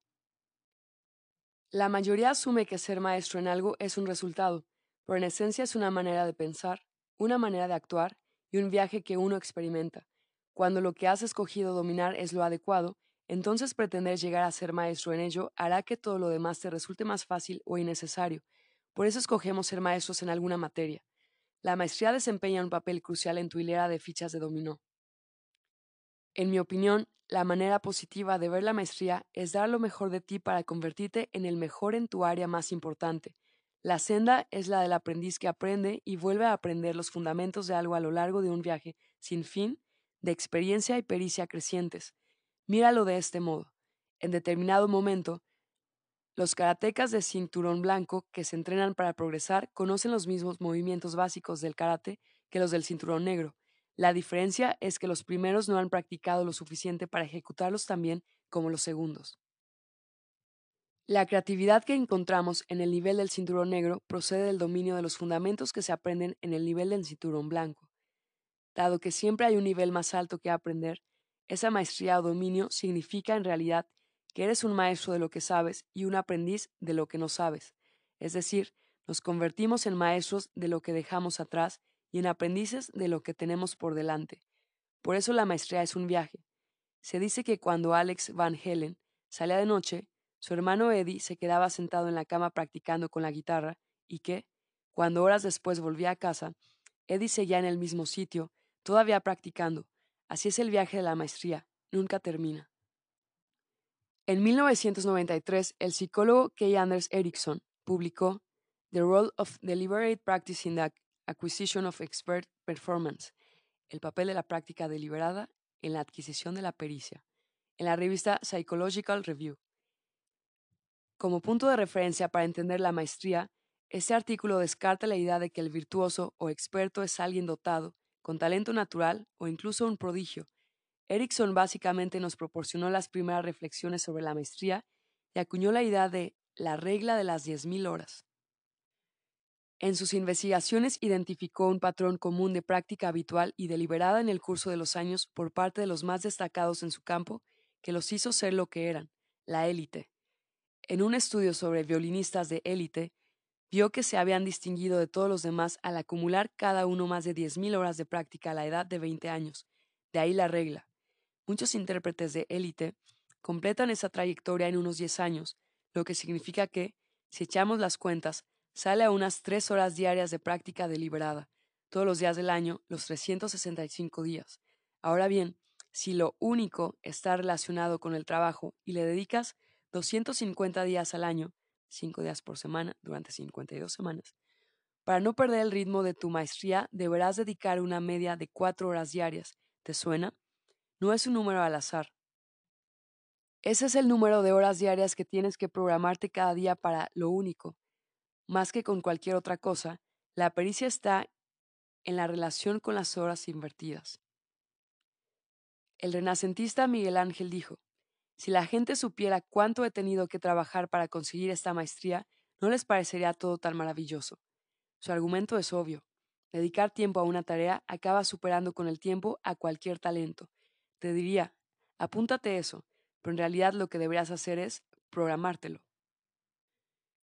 La mayoría asume que ser maestro en algo es un resultado, pero en esencia es una manera de pensar, una manera de actuar y un viaje que uno experimenta. Cuando lo que has escogido dominar es lo adecuado, entonces pretender llegar a ser maestro en ello hará que todo lo demás te resulte más fácil o innecesario, por eso escogemos ser maestros en alguna materia. La maestría desempeña un papel crucial en tu hilera de fichas de dominó. En mi opinión, la manera positiva de ver la maestría es dar lo mejor de ti para convertirte en el mejor en tu área más importante. La senda es la del aprendiz que aprende y vuelve a aprender los fundamentos de algo a lo largo de un viaje sin fin, de experiencia y pericia crecientes. Míralo de este modo. En determinado momento, los karatecas de cinturón blanco que se entrenan para progresar conocen los mismos movimientos básicos del karate que los del cinturón negro. La diferencia es que los primeros no han practicado lo suficiente para ejecutarlos tan bien como los segundos. La creatividad que encontramos en el nivel del cinturón negro procede del dominio de los fundamentos que se aprenden en el nivel del cinturón blanco. Dado que siempre hay un nivel más alto que aprender, esa maestría o dominio significa en realidad que eres un maestro de lo que sabes y un aprendiz de lo que no sabes. Es decir, nos convertimos en maestros de lo que dejamos atrás y en aprendices de lo que tenemos por delante. Por eso la maestría es un viaje. Se dice que cuando Alex Van Helen salía de noche, su hermano Eddie se quedaba sentado en la cama practicando con la guitarra y que, cuando horas después volvía a casa, Eddie seguía en el mismo sitio, todavía practicando. Así es el viaje de la maestría, nunca termina. En 1993, el psicólogo Kay Anders Erickson publicó The Role of Deliberate Practice in Acquisition of Expert Performance, el papel de la práctica deliberada en la adquisición de la pericia, en la revista Psychological Review. Como punto de referencia para entender la maestría, este artículo descarta la idea de que el virtuoso o experto es alguien dotado, con talento natural o incluso un prodigio. Erickson básicamente nos proporcionó las primeras reflexiones sobre la maestría y acuñó la idea de la regla de las 10.000 horas. En sus investigaciones identificó un patrón común de práctica habitual y deliberada en el curso de los años por parte de los más destacados en su campo que los hizo ser lo que eran, la élite. En un estudio sobre violinistas de élite, vio que se habían distinguido de todos los demás al acumular cada uno más de 10.000 horas de práctica a la edad de 20 años. De ahí la regla. Muchos intérpretes de élite completan esa trayectoria en unos 10 años, lo que significa que, si echamos las cuentas, Sale a unas tres horas diarias de práctica deliberada, todos los días del año, los 365 días. Ahora bien, si lo único está relacionado con el trabajo y le dedicas 250 días al año, 5 días por semana, durante 52 semanas, para no perder el ritmo de tu maestría, deberás dedicar una media de 4 horas diarias. ¿Te suena? No es un número al azar. Ese es el número de horas diarias que tienes que programarte cada día para lo único, más que con cualquier otra cosa, la pericia está en la relación con las horas invertidas. El renacentista Miguel Ángel dijo, si la gente supiera cuánto he tenido que trabajar para conseguir esta maestría, no les parecería todo tan maravilloso. Su argumento es obvio. Dedicar tiempo a una tarea acaba superando con el tiempo a cualquier talento. Te diría, apúntate eso, pero en realidad lo que deberías hacer es programártelo.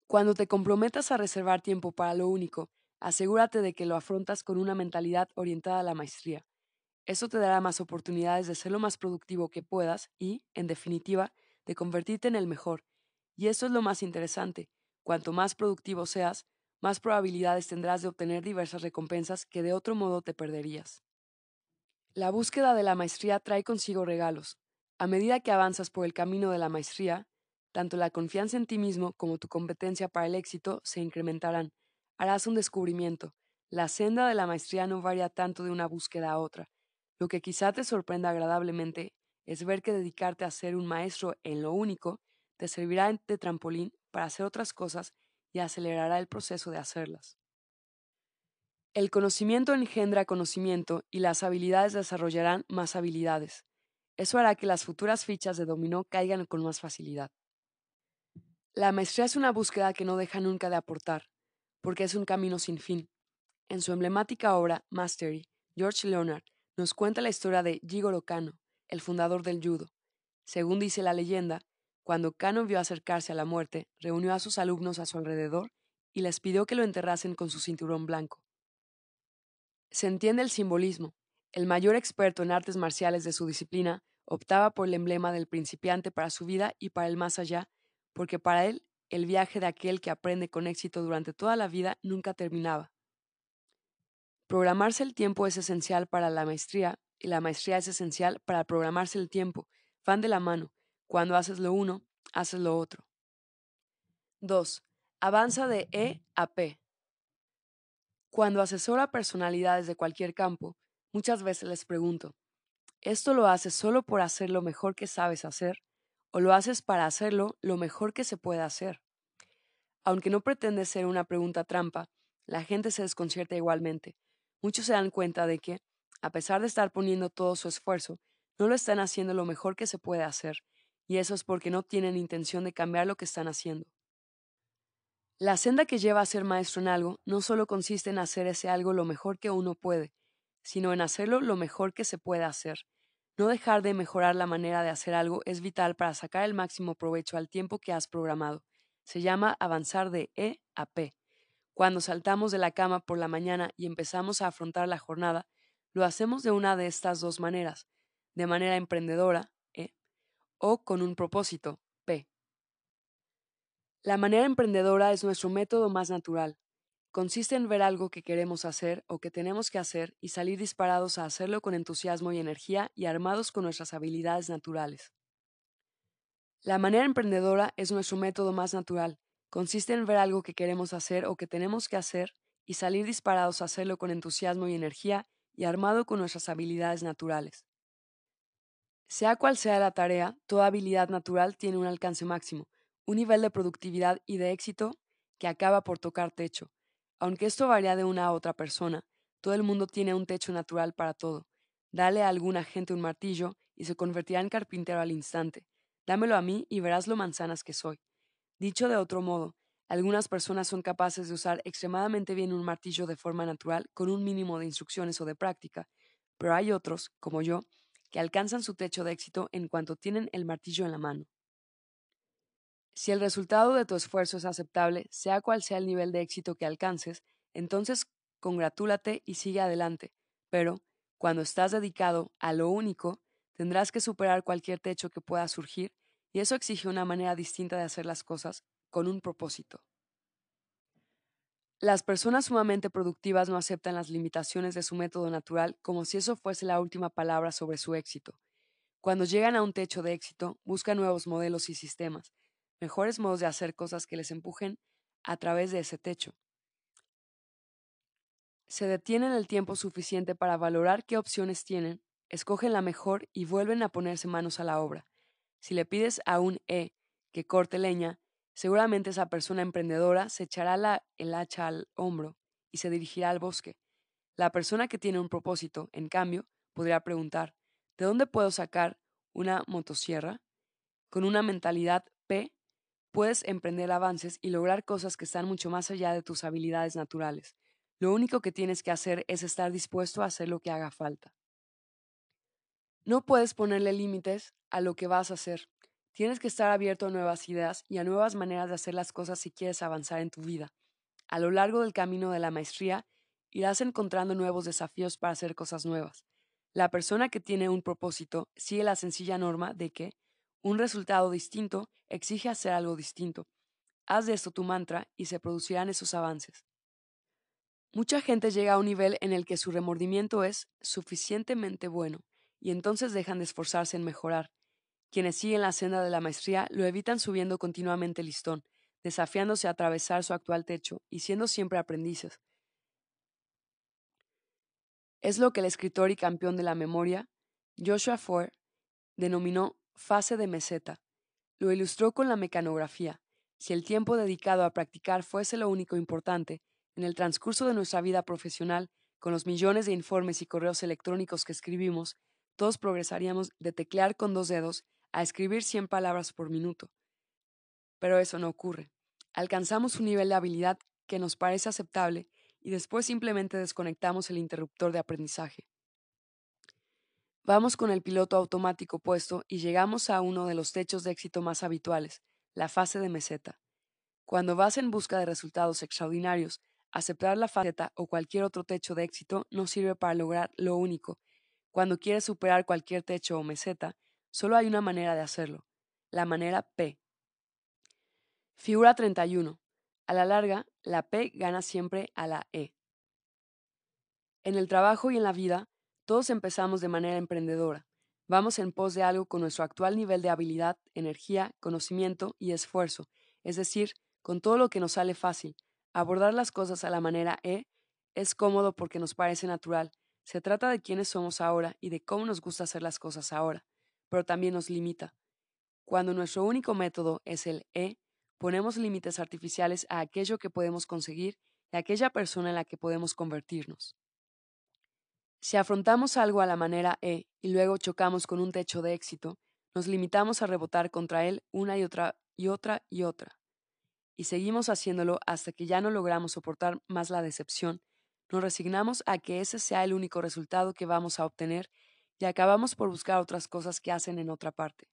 Cuando te comprometas a reservar tiempo para lo único, asegúrate de que lo afrontas con una mentalidad orientada a la maestría. Eso te dará más oportunidades de ser lo más productivo que puedas y, en definitiva, de convertirte en el mejor. Y eso es lo más interesante. Cuanto más productivo seas, más probabilidades tendrás de obtener diversas recompensas que de otro modo te perderías. La búsqueda de la maestría trae consigo regalos. A medida que avanzas por el camino de la maestría, tanto la confianza en ti mismo como tu competencia para el éxito se incrementarán. Harás un descubrimiento. La senda de la maestría no varía tanto de una búsqueda a otra. Lo que quizá te sorprenda agradablemente es ver que dedicarte a ser un maestro en lo único te servirá de trampolín para hacer otras cosas y acelerará el proceso de hacerlas. El conocimiento engendra conocimiento y las habilidades desarrollarán más habilidades. Eso hará que las futuras fichas de dominó caigan con más facilidad. La maestría es una búsqueda que no deja nunca de aportar, porque es un camino sin fin. En su emblemática obra Mastery, George Leonard nos cuenta la historia de Jigoro Kano, el fundador del judo. Según dice la leyenda, cuando Kano vio acercarse a la muerte, reunió a sus alumnos a su alrededor y les pidió que lo enterrasen con su cinturón blanco. Se entiende el simbolismo. El mayor experto en artes marciales de su disciplina optaba por el emblema del principiante para su vida y para el más allá, porque para él el viaje de aquel que aprende con éxito durante toda la vida nunca terminaba. Programarse el tiempo es esencial para la maestría y la maestría es esencial para programarse el tiempo. Van de la mano. Cuando haces lo uno, haces lo otro. 2. Avanza de E a P. Cuando asesora personalidades de cualquier campo, muchas veces les pregunto, ¿esto lo haces solo por hacer lo mejor que sabes hacer? O lo haces para hacerlo lo mejor que se pueda hacer. Aunque no pretende ser una pregunta trampa, la gente se desconcierta igualmente. Muchos se dan cuenta de que, a pesar de estar poniendo todo su esfuerzo, no lo están haciendo lo mejor que se puede hacer, y eso es porque no tienen intención de cambiar lo que están haciendo. La senda que lleva a ser maestro en algo no solo consiste en hacer ese algo lo mejor que uno puede, sino en hacerlo lo mejor que se puede hacer, no dejar de mejorar la manera de hacer algo es vital para sacar el máximo provecho al tiempo que has programado. Se llama avanzar de E a P. Cuando saltamos de la cama por la mañana y empezamos a afrontar la jornada, lo hacemos de una de estas dos maneras, de manera emprendedora, E, o con un propósito, P. La manera emprendedora es nuestro método más natural, consiste en ver algo que queremos hacer o que tenemos que hacer y salir disparados a hacerlo con entusiasmo y energía y armados con nuestras habilidades naturales. La manera emprendedora es nuestro método más natural. Consiste en ver algo que queremos hacer o que tenemos que hacer y salir disparados a hacerlo con entusiasmo y energía y armado con nuestras habilidades naturales. Sea cual sea la tarea, toda habilidad natural tiene un alcance máximo, un nivel de productividad y de éxito que acaba por tocar techo, aunque esto varía de una a otra persona, Todo el mundo tiene un techo natural para todo. Dale a alguna gente un martillo y se convertirá en carpintero al instante. Dámelo a mí y verás lo manzanas que soy. Dicho de otro modo, algunas personas son capaces de usar extremadamente bien un martillo de forma natural con un mínimo de instrucciones o de práctica, pero hay otros, como yo, que alcanzan su techo de éxito en cuanto tienen el martillo en la mano. Si el resultado de tu esfuerzo es aceptable, sea cual sea el nivel de éxito que alcances, entonces congratúlate y sigue adelante. Pero, cuando estás dedicado a lo único, tendrás que superar cualquier techo que pueda surgir, y eso exige una manera distinta de hacer las cosas, con un propósito. Las personas sumamente productivas no aceptan las limitaciones de su método natural como si eso fuese la última palabra sobre su éxito. Cuando llegan a un techo de éxito, buscan nuevos modelos y sistemas, mejores modos de hacer cosas que les empujen a través de ese techo. Se detienen el tiempo suficiente para valorar qué opciones tienen, escogen la mejor y vuelven a ponerse manos a la obra. Si le pides a un E que corte leña, seguramente esa persona emprendedora se echará la, el hacha al hombro y se dirigirá al bosque. La persona que tiene un propósito, en cambio, podría preguntar, ¿de dónde puedo sacar una motosierra? Con una mentalidad P, puedes emprender avances y lograr cosas que están mucho más allá de tus habilidades naturales. Lo único que tienes que hacer es estar dispuesto a hacer lo que haga falta. No puedes ponerle límites a lo que vas a hacer. Tienes que estar abierto a nuevas ideas y a nuevas maneras de hacer las cosas si quieres avanzar en tu vida. A lo largo del camino de la maestría, irás encontrando nuevos desafíos para hacer cosas nuevas. La persona que tiene un propósito sigue la sencilla norma de que un resultado distinto exige hacer algo distinto. Haz de esto tu mantra y se producirán esos avances. Mucha gente llega a un nivel en el que su remordimiento es suficientemente bueno y entonces dejan de esforzarse en mejorar. Quienes siguen la senda de la maestría lo evitan subiendo continuamente el listón, desafiándose a atravesar su actual techo y siendo siempre aprendices. Es lo que el escritor y campeón de la memoria, Joshua Ford, denominó fase de meseta. Lo ilustró con la mecanografía. Si el tiempo dedicado a practicar fuese lo único importante, en el transcurso de nuestra vida profesional, con los millones de informes y correos electrónicos que escribimos, todos progresaríamos de teclear con dos dedos a escribir 100 palabras por minuto. Pero eso no ocurre. Alcanzamos un nivel de habilidad que nos parece aceptable y después simplemente desconectamos el interruptor de aprendizaje. Vamos con el piloto automático puesto y llegamos a uno de los techos de éxito más habituales, la fase de meseta. Cuando vas en busca de resultados extraordinarios, aceptar la faceta o cualquier otro techo de éxito no sirve para lograr lo único. Cuando quieres superar cualquier techo o meseta, solo hay una manera de hacerlo, la manera P. Figura 31. A la larga, la P gana siempre a la E. En el trabajo y en la vida, todos empezamos de manera emprendedora. Vamos en pos de algo con nuestro actual nivel de habilidad, energía, conocimiento y esfuerzo, es decir, con todo lo que nos sale fácil. Abordar las cosas a la manera E es cómodo porque nos parece natural. Se trata de quiénes somos ahora y de cómo nos gusta hacer las cosas ahora, pero también nos limita. Cuando nuestro único método es el E, ponemos límites artificiales a aquello que podemos conseguir y a aquella persona en la que podemos convertirnos. Si afrontamos algo a la manera E y luego chocamos con un techo de éxito, nos limitamos a rebotar contra él una y otra y otra y otra. Y seguimos haciéndolo hasta que ya no logramos soportar más la decepción, nos resignamos a que ese sea el único resultado que vamos a obtener y acabamos por buscar otras cosas que hacen en otra parte.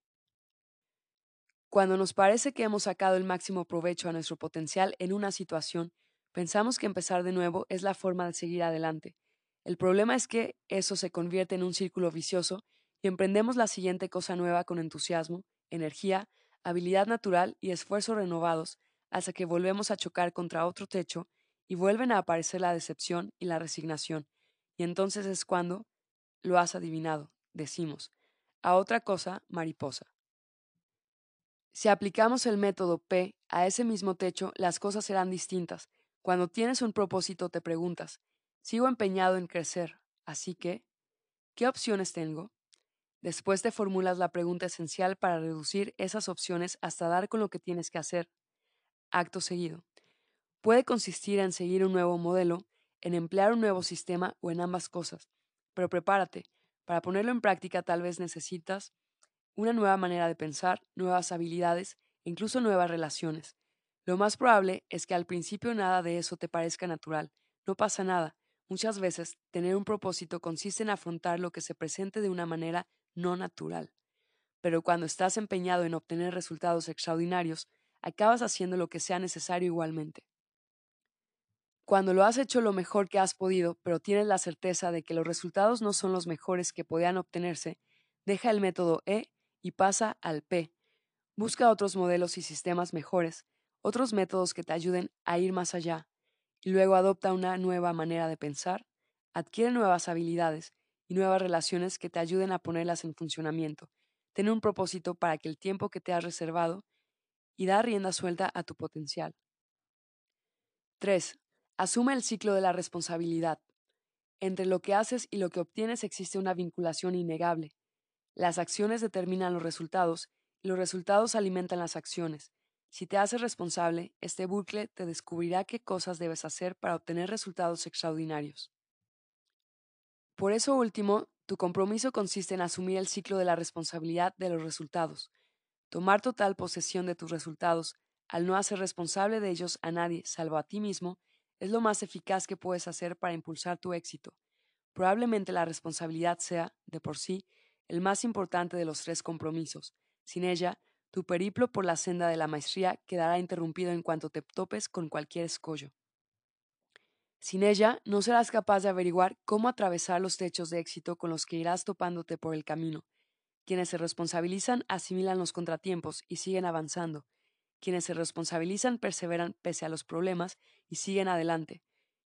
Cuando nos parece que hemos sacado el máximo provecho a nuestro potencial en una situación, pensamos que empezar de nuevo es la forma de seguir adelante, el problema es que eso se convierte en un círculo vicioso y emprendemos la siguiente cosa nueva con entusiasmo, energía, habilidad natural y esfuerzos renovados hasta que volvemos a chocar contra otro techo y vuelven a aparecer la decepción y la resignación. Y entonces es cuando lo has adivinado, decimos, a otra cosa mariposa. Si aplicamos el método P a ese mismo techo, las cosas serán distintas. Cuando tienes un propósito te preguntas, Sigo empeñado en crecer, así que, ¿qué opciones tengo? Después te formulas la pregunta esencial para reducir esas opciones hasta dar con lo que tienes que hacer. Acto seguido. Puede consistir en seguir un nuevo modelo, en emplear un nuevo sistema o en ambas cosas. Pero prepárate, para ponerlo en práctica tal vez necesitas una nueva manera de pensar, nuevas habilidades e incluso nuevas relaciones. Lo más probable es que al principio nada de eso te parezca natural. No pasa nada. Muchas veces tener un propósito consiste en afrontar lo que se presente de una manera no natural. Pero cuando estás empeñado en obtener resultados extraordinarios, acabas haciendo lo que sea necesario igualmente. Cuando lo has hecho lo mejor que has podido, pero tienes la certeza de que los resultados no son los mejores que podían obtenerse, deja el método E y pasa al P. Busca otros modelos y sistemas mejores, otros métodos que te ayuden a ir más allá, luego adopta una nueva manera de pensar, adquiere nuevas habilidades y nuevas relaciones que te ayuden a ponerlas en funcionamiento. Ten un propósito para que el tiempo que te has reservado y da rienda suelta a tu potencial. 3. Asume el ciclo de la responsabilidad. Entre lo que haces y lo que obtienes existe una vinculación innegable. Las acciones determinan los resultados y los resultados alimentan las acciones. Si te haces responsable, este bucle te descubrirá qué cosas debes hacer para obtener resultados extraordinarios. Por eso último, tu compromiso consiste en asumir el ciclo de la responsabilidad de los resultados, tomar total posesión de tus resultados, al no hacer responsable de ellos a nadie salvo a ti mismo, es lo más eficaz que puedes hacer para impulsar tu éxito. Probablemente la responsabilidad sea, de por sí, el más importante de los tres compromisos. Sin ella, tu periplo por la senda de la maestría quedará interrumpido en cuanto te topes con cualquier escollo. Sin ella, no serás capaz de averiguar cómo atravesar los techos de éxito con los que irás topándote por el camino. Quienes se responsabilizan asimilan los contratiempos y siguen avanzando. Quienes se responsabilizan perseveran pese a los problemas y siguen adelante.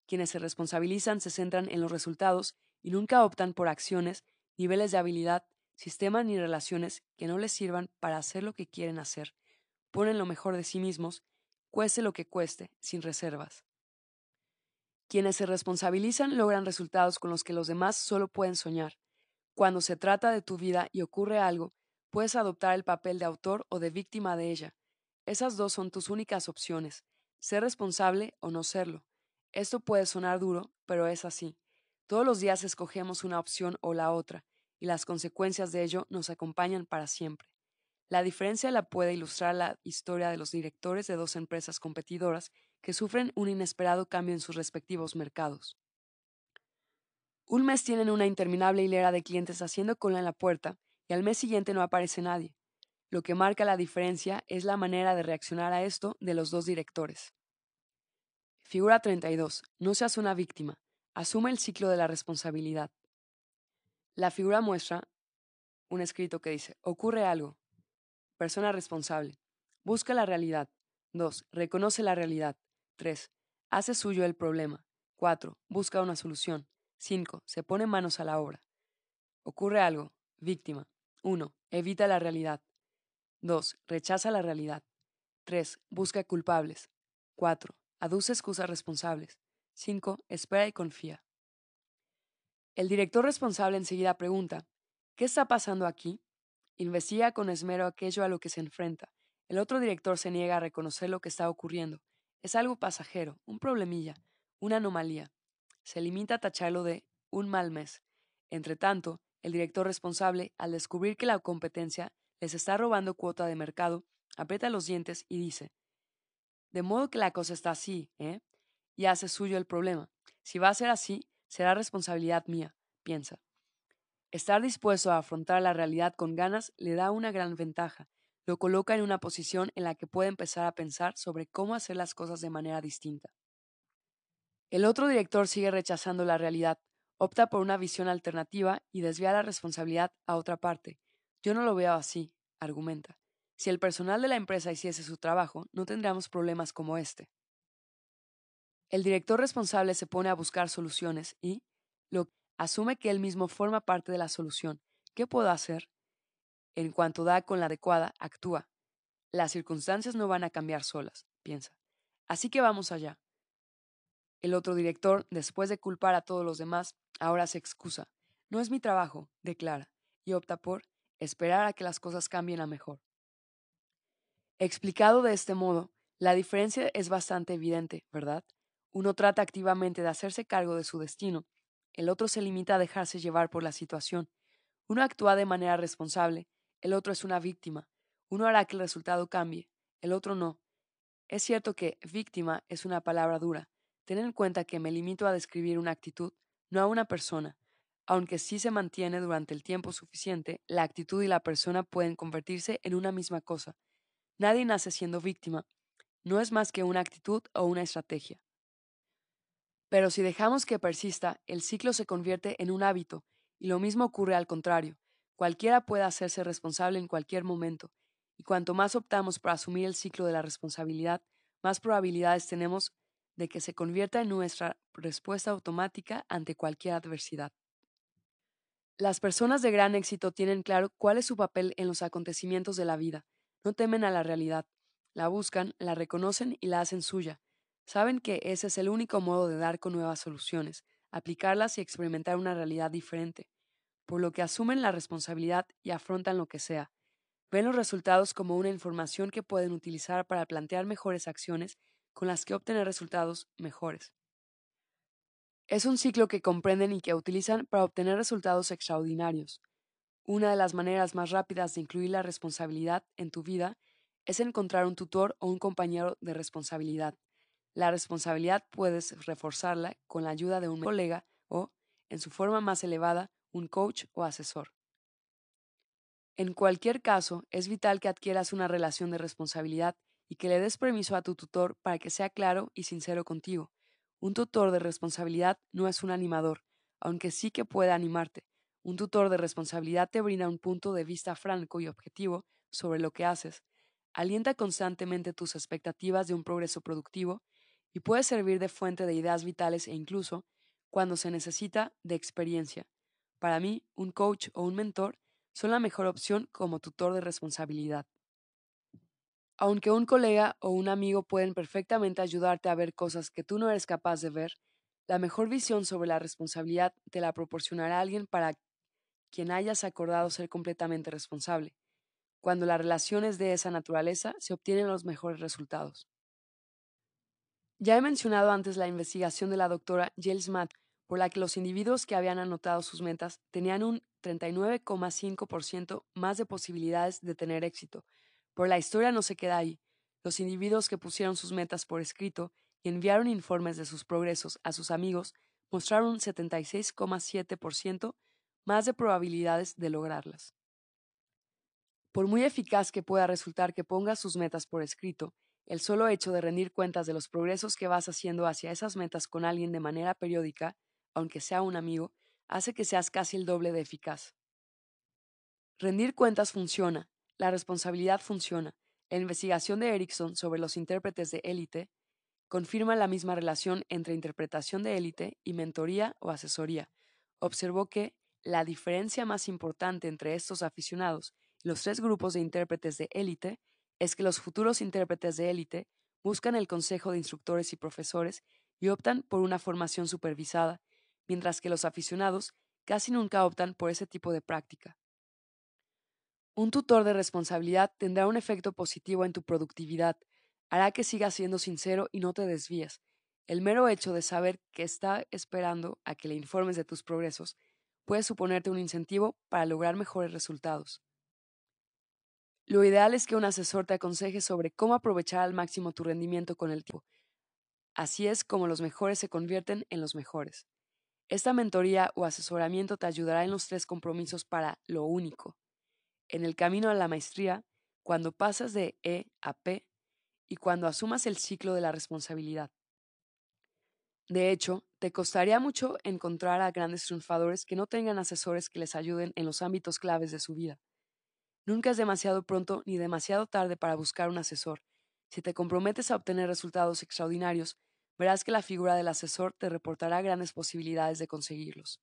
Quienes se responsabilizan se centran en los resultados y nunca optan por acciones, niveles de habilidad sistemas ni relaciones que no les sirvan para hacer lo que quieren hacer. Ponen lo mejor de sí mismos, cueste lo que cueste, sin reservas. Quienes se responsabilizan logran resultados con los que los demás solo pueden soñar. Cuando se trata de tu vida y ocurre algo, puedes adoptar el papel de autor o de víctima de ella. Esas dos son tus únicas opciones, ser responsable o no serlo. Esto puede sonar duro, pero es así. Todos los días escogemos una opción o la otra, y las consecuencias de ello nos acompañan para siempre. La diferencia la puede ilustrar la historia de los directores de dos empresas competidoras que sufren un inesperado cambio en sus respectivos mercados. Un mes tienen una interminable hilera de clientes haciendo cola en la puerta y al mes siguiente no aparece nadie. Lo que marca la diferencia es la manera de reaccionar a esto de los dos directores. Figura 32. No seas una víctima. Asume el ciclo de la responsabilidad. La figura muestra un escrito que dice, ocurre algo. Persona responsable. Busca la realidad. 2. Reconoce la realidad. 3. Hace suyo el problema. 4. Busca una solución. 5. Se pone manos a la obra. Ocurre algo. Víctima. 1. Evita la realidad. 2. Rechaza la realidad. 3. Busca culpables. 4. Aduce excusas responsables. 5. Espera y confía. El director responsable enseguida pregunta, ¿qué está pasando aquí? Investiga con esmero aquello a lo que se enfrenta. El otro director se niega a reconocer lo que está ocurriendo. Es algo pasajero, un problemilla, una anomalía. Se limita a tacharlo de un mal mes. Entre tanto, el director responsable, al descubrir que la competencia les está robando cuota de mercado, aprieta los dientes y dice, de modo que la cosa está así, ¿eh? Y hace suyo el problema. Si va a ser así, será responsabilidad mía, piensa. Estar dispuesto a afrontar la realidad con ganas le da una gran ventaja, lo coloca en una posición en la que puede empezar a pensar sobre cómo hacer las cosas de manera distinta. El otro director sigue rechazando la realidad, opta por una visión alternativa y desvía la responsabilidad a otra parte. Yo no lo veo así, argumenta. Si el personal de la empresa hiciese su trabajo, no tendríamos problemas como este. El director responsable se pone a buscar soluciones y lo asume que él mismo forma parte de la solución. ¿Qué puedo hacer? En cuanto da con la adecuada, actúa. Las circunstancias no van a cambiar solas, piensa. Así que vamos allá. El otro director, después de culpar a todos los demás, ahora se excusa. No es mi trabajo, declara, y opta por esperar a que las cosas cambien a mejor. Explicado de este modo, la diferencia es bastante evidente, ¿verdad? Uno trata activamente de hacerse cargo de su destino, el otro se limita a dejarse llevar por la situación. Uno actúa de manera responsable, el otro es una víctima. Uno hará que el resultado cambie, el otro no. Es cierto que víctima es una palabra dura. Ten en cuenta que me limito a describir una actitud, no a una persona. Aunque sí se mantiene durante el tiempo suficiente, la actitud y la persona pueden convertirse en una misma cosa. Nadie nace siendo víctima. No es más que una actitud o una estrategia. Pero si dejamos que persista, el ciclo se convierte en un hábito, y lo mismo ocurre al contrario. Cualquiera puede hacerse responsable en cualquier momento, y cuanto más optamos por asumir el ciclo de la responsabilidad, más probabilidades tenemos de que se convierta en nuestra respuesta automática ante cualquier adversidad. Las personas de gran éxito tienen claro cuál es su papel en los acontecimientos de la vida. No temen a la realidad. La buscan, la reconocen y la hacen suya. Saben que ese es el único modo de dar con nuevas soluciones, aplicarlas y experimentar una realidad diferente, por lo que asumen la responsabilidad y afrontan lo que sea. Ven los resultados como una información que pueden utilizar para plantear mejores acciones con las que obtener resultados mejores. Es un ciclo que comprenden y que utilizan para obtener resultados extraordinarios. Una de las maneras más rápidas de incluir la responsabilidad en tu vida es encontrar un tutor o un compañero de responsabilidad. La responsabilidad puedes reforzarla con la ayuda de un colega o, en su forma más elevada, un coach o asesor. En cualquier caso, es vital que adquieras una relación de responsabilidad y que le des permiso a tu tutor para que sea claro y sincero contigo. Un tutor de responsabilidad no es un animador, aunque sí que puede animarte. Un tutor de responsabilidad te brinda un punto de vista franco y objetivo sobre lo que haces, alienta constantemente tus expectativas de un progreso productivo y puede servir de fuente de ideas vitales e incluso, cuando se necesita, de experiencia. Para mí, un coach o un mentor son la mejor opción como tutor de responsabilidad. Aunque un colega o un amigo pueden perfectamente ayudarte a ver cosas que tú no eres capaz de ver, la mejor visión sobre la responsabilidad te la proporcionará alguien para quien hayas acordado ser completamente responsable. Cuando la relación es de esa naturaleza, se obtienen los mejores resultados. Ya he mencionado antes la investigación de la doctora Jill Matt, por la que los individuos que habían anotado sus metas tenían un 39,5% más de posibilidades de tener éxito. Pero la historia no se queda ahí. Los individuos que pusieron sus metas por escrito y enviaron informes de sus progresos a sus amigos mostraron un 76,7% más de probabilidades de lograrlas. Por muy eficaz que pueda resultar que pongas sus metas por escrito, el solo hecho de rendir cuentas de los progresos que vas haciendo hacia esas metas con alguien de manera periódica, aunque sea un amigo, hace que seas casi el doble de eficaz. Rendir cuentas funciona, la responsabilidad funciona. La investigación de Erickson sobre los intérpretes de élite confirma la misma relación entre interpretación de élite y mentoría o asesoría. Observó que la diferencia más importante entre estos aficionados y los tres grupos de intérpretes de élite es que los futuros intérpretes de élite buscan el consejo de instructores y profesores y optan por una formación supervisada, mientras que los aficionados casi nunca optan por ese tipo de práctica. Un tutor de responsabilidad tendrá un efecto positivo en tu productividad, hará que sigas siendo sincero y no te desvíes. El mero hecho de saber que está esperando a que le informes de tus progresos puede suponerte un incentivo para lograr mejores resultados. Lo ideal es que un asesor te aconseje sobre cómo aprovechar al máximo tu rendimiento con el tiempo. Así es como los mejores se convierten en los mejores. Esta mentoría o asesoramiento te ayudará en los tres compromisos para lo único. En el camino a la maestría, cuando pasas de E a P y cuando asumas el ciclo de la responsabilidad. De hecho, te costaría mucho encontrar a grandes triunfadores que no tengan asesores que les ayuden en los ámbitos claves de su vida. Nunca es demasiado pronto ni demasiado tarde para buscar un asesor. Si te comprometes a obtener resultados extraordinarios, verás que la figura del asesor te reportará grandes posibilidades de conseguirlos.